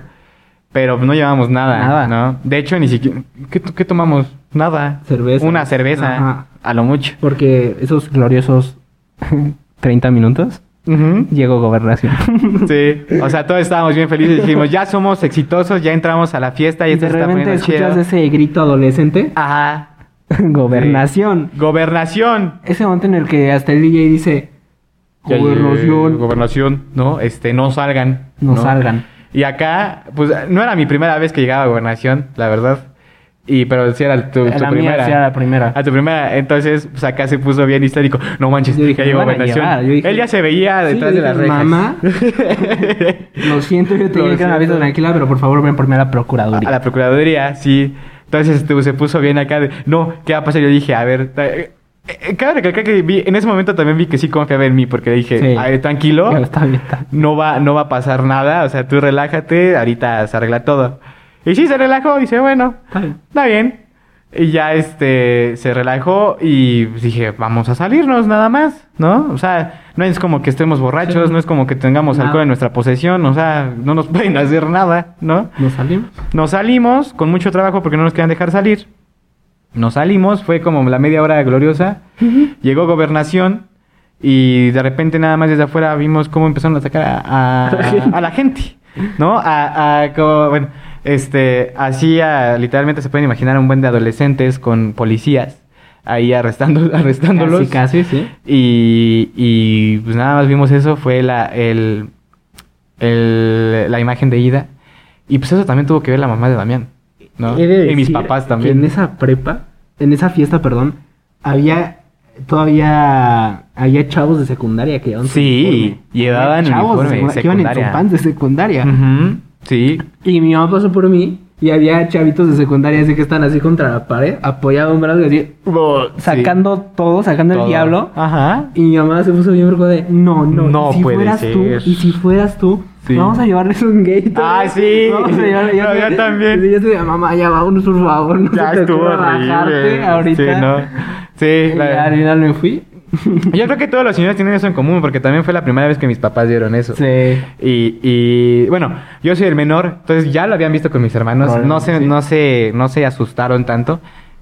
pero no llevábamos nada, Nada. ¿no? De hecho, ni siquiera... ¿Qué, qué tomamos? Nada. Cerveza. Una cerveza, Ajá. a lo mucho. Porque esos gloriosos 30 minutos Ujú. llegó gobernación. Sí, o sea, todos estábamos bien felices dijimos, ya somos exitosos, ya entramos a la fiesta y y esto de está repente escuchas chido. ese grito adolescente. Ajá. gobernación. Gobernación. Ese momento en el que hasta el DJ dice gobernación. Gobernación, ¿no? Este, no salgan. No salgan. Y acá, pues, no era mi primera vez que llegaba a gobernación, la verdad. Y, pero sí era tu, tu La mía primera. sí era la primera. A tu primera. Entonces, pues acá se puso bien histérico. No manches, Yo dije, ya llegó dije- Él ya se veía Sí, detrás yo de las rejas. "Mamá". Lo siento, yo te Lo dije que una fiesta tranquila, pero por favor ven por mí a la procuraduría. A la procuraduría, sí. Entonces este, se puso bien acá de, no, ¿qué va a pasar? Yo dije, a ver, eh, eh, cabe recalcar que vi- en ese momento también vi que sí confiaba en mí, porque dije, Sí. a ver, tranquilo, Está bien, está. no va, no va a pasar nada, o sea, tú relájate, ahorita se arregla todo. Y sí, se relajó, dice, bueno, Está bien. Y ya este se relajó y dije, vamos a salirnos nada más, ¿no? O sea, no es como que estemos borrachos, Sí. no es como que tengamos Nada. alcohol en nuestra posesión, o sea, no nos pueden hacer nada, ¿no? ¿Nos salimos? Nos salimos con mucho trabajo porque no nos querían dejar salir. Nos salimos, fue como la media hora gloriosa. Llegó gobernación y de repente nada más desde afuera vimos cómo empezaron a sacar a, la gente. a la gente, ¿no? A, a como, bueno, este, así a- literalmente se pueden imaginar un buen de adolescentes con policías ahí arrestando, arrestándolos. Casi, casi, sí. Y, y pues nada más vimos eso, fue la, el, el- la imagen de Ida. Y pues eso también tuvo que ver la mamá de Damián, ¿no? He de Y mis papás también. en esa prepa, en esa fiesta, perdón, había todavía había chavos de secundaria que llevaban Sí, llevaban chavos de uniforme, secundaria que iban en su de secundaria. Sí. Y mi mamá pasó por mí y había chavitos de secundaria así que están así contra la pared, apoyados en brazos, así, sacando todo, sacando Todo. el diablo. Ajá. Y mi mamá se puso bien preocupada de, no, no, No y si puede fueras ser. tú, y si fueras tú, Sí. vamos a llevarles un gate. Ah, sí. Vamos a llevarle, No, yo también. Y yo te mamá, ya vámonos, por favor, no Ya se te estuvo horrible. ahorita. Sí, no. Sí, Y la- al final me fui. Yo creo que todos los señores tienen eso en común, porque también fue la primera vez que mis papás dieron eso. Sí. Y, y bueno, yo soy el menor, entonces ya lo habían visto con mis hermanos. No se, Probablemente, sí. no se, no se asustaron tanto,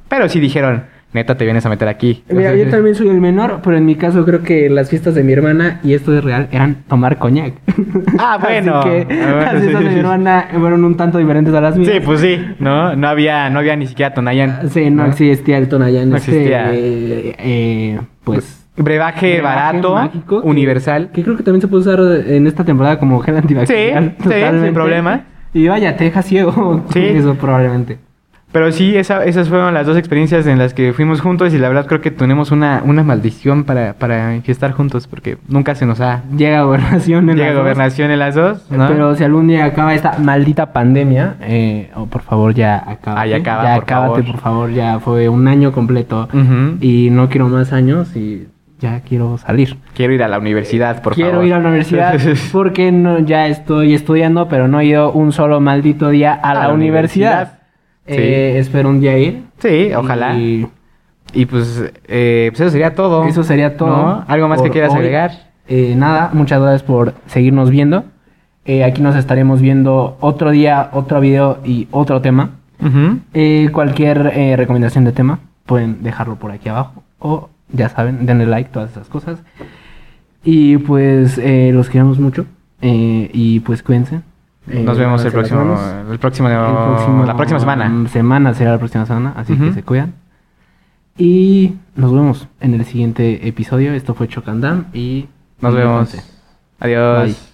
pero sí dijeron, neta, te vienes a meter aquí. Mira, Entonces, yo también soy el menor, pero en mi caso creo que las fiestas de mi hermana, y esto es real, eran tomar coñac. Ah, bueno. Así que Ah, bueno, las fiestas sí. de mi hermana fueron un tanto diferentes a las mías. Sí, pues sí, ¿no? No había, no había ni siquiera Tonayan. Sí, no, existía el Tonayán. No este, existía. eh, eh, pues... Brebaje, brebaje barato, mágico, universal. Que creo que también se puede usar en esta temporada como gel antibacterial. Sí, sí, sin problema. Y vaya, te deja ciego. Sí. Eso probablemente. Pero sí, esa- esas fueron las dos experiencias en las que fuimos juntos y la verdad creo que tenemos una, una maldición para, para estar juntos porque nunca se nos ha... Llega gobernación en Llega las dos. gobernación en las dos, ¿no? Pero si algún día acaba esta maldita pandemia, eh, oh, por favor ya acaba. Ah, ya acaba, ya por acábate, favor. por favor. Ya fue un año completo y no quiero más años y ya quiero salir. Quiero ir a la universidad, por quiero favor. ir a la universidad porque no, ya estoy estudiando, pero no he ido un solo maldito día a, la, la universidad. universidad. Eh, Espero un día ir. Sí, ojalá. Y, Y pues, eh, pues eso sería todo. eso sería todo. ¿No? ¿Algo más que quieras hoy. agregar? Eh, nada, muchas gracias por seguirnos viendo. Eh, aquí nos estaremos viendo otro día, otro video y otro tema. Cualquier recomendación de tema pueden dejarlo por aquí abajo. O ya saben, denle like, todas esas cosas. Y pues eh, los queremos mucho. Eh, y pues cuídense. Eh, Nos vemos el próximo, el próximo, El próximo- la próxima semana. mm, Semana será la próxima semana, así que se cuidan. Y nos vemos en el siguiente episodio. Esto fue Chocandam y Nos vemos. Adiós. Bye.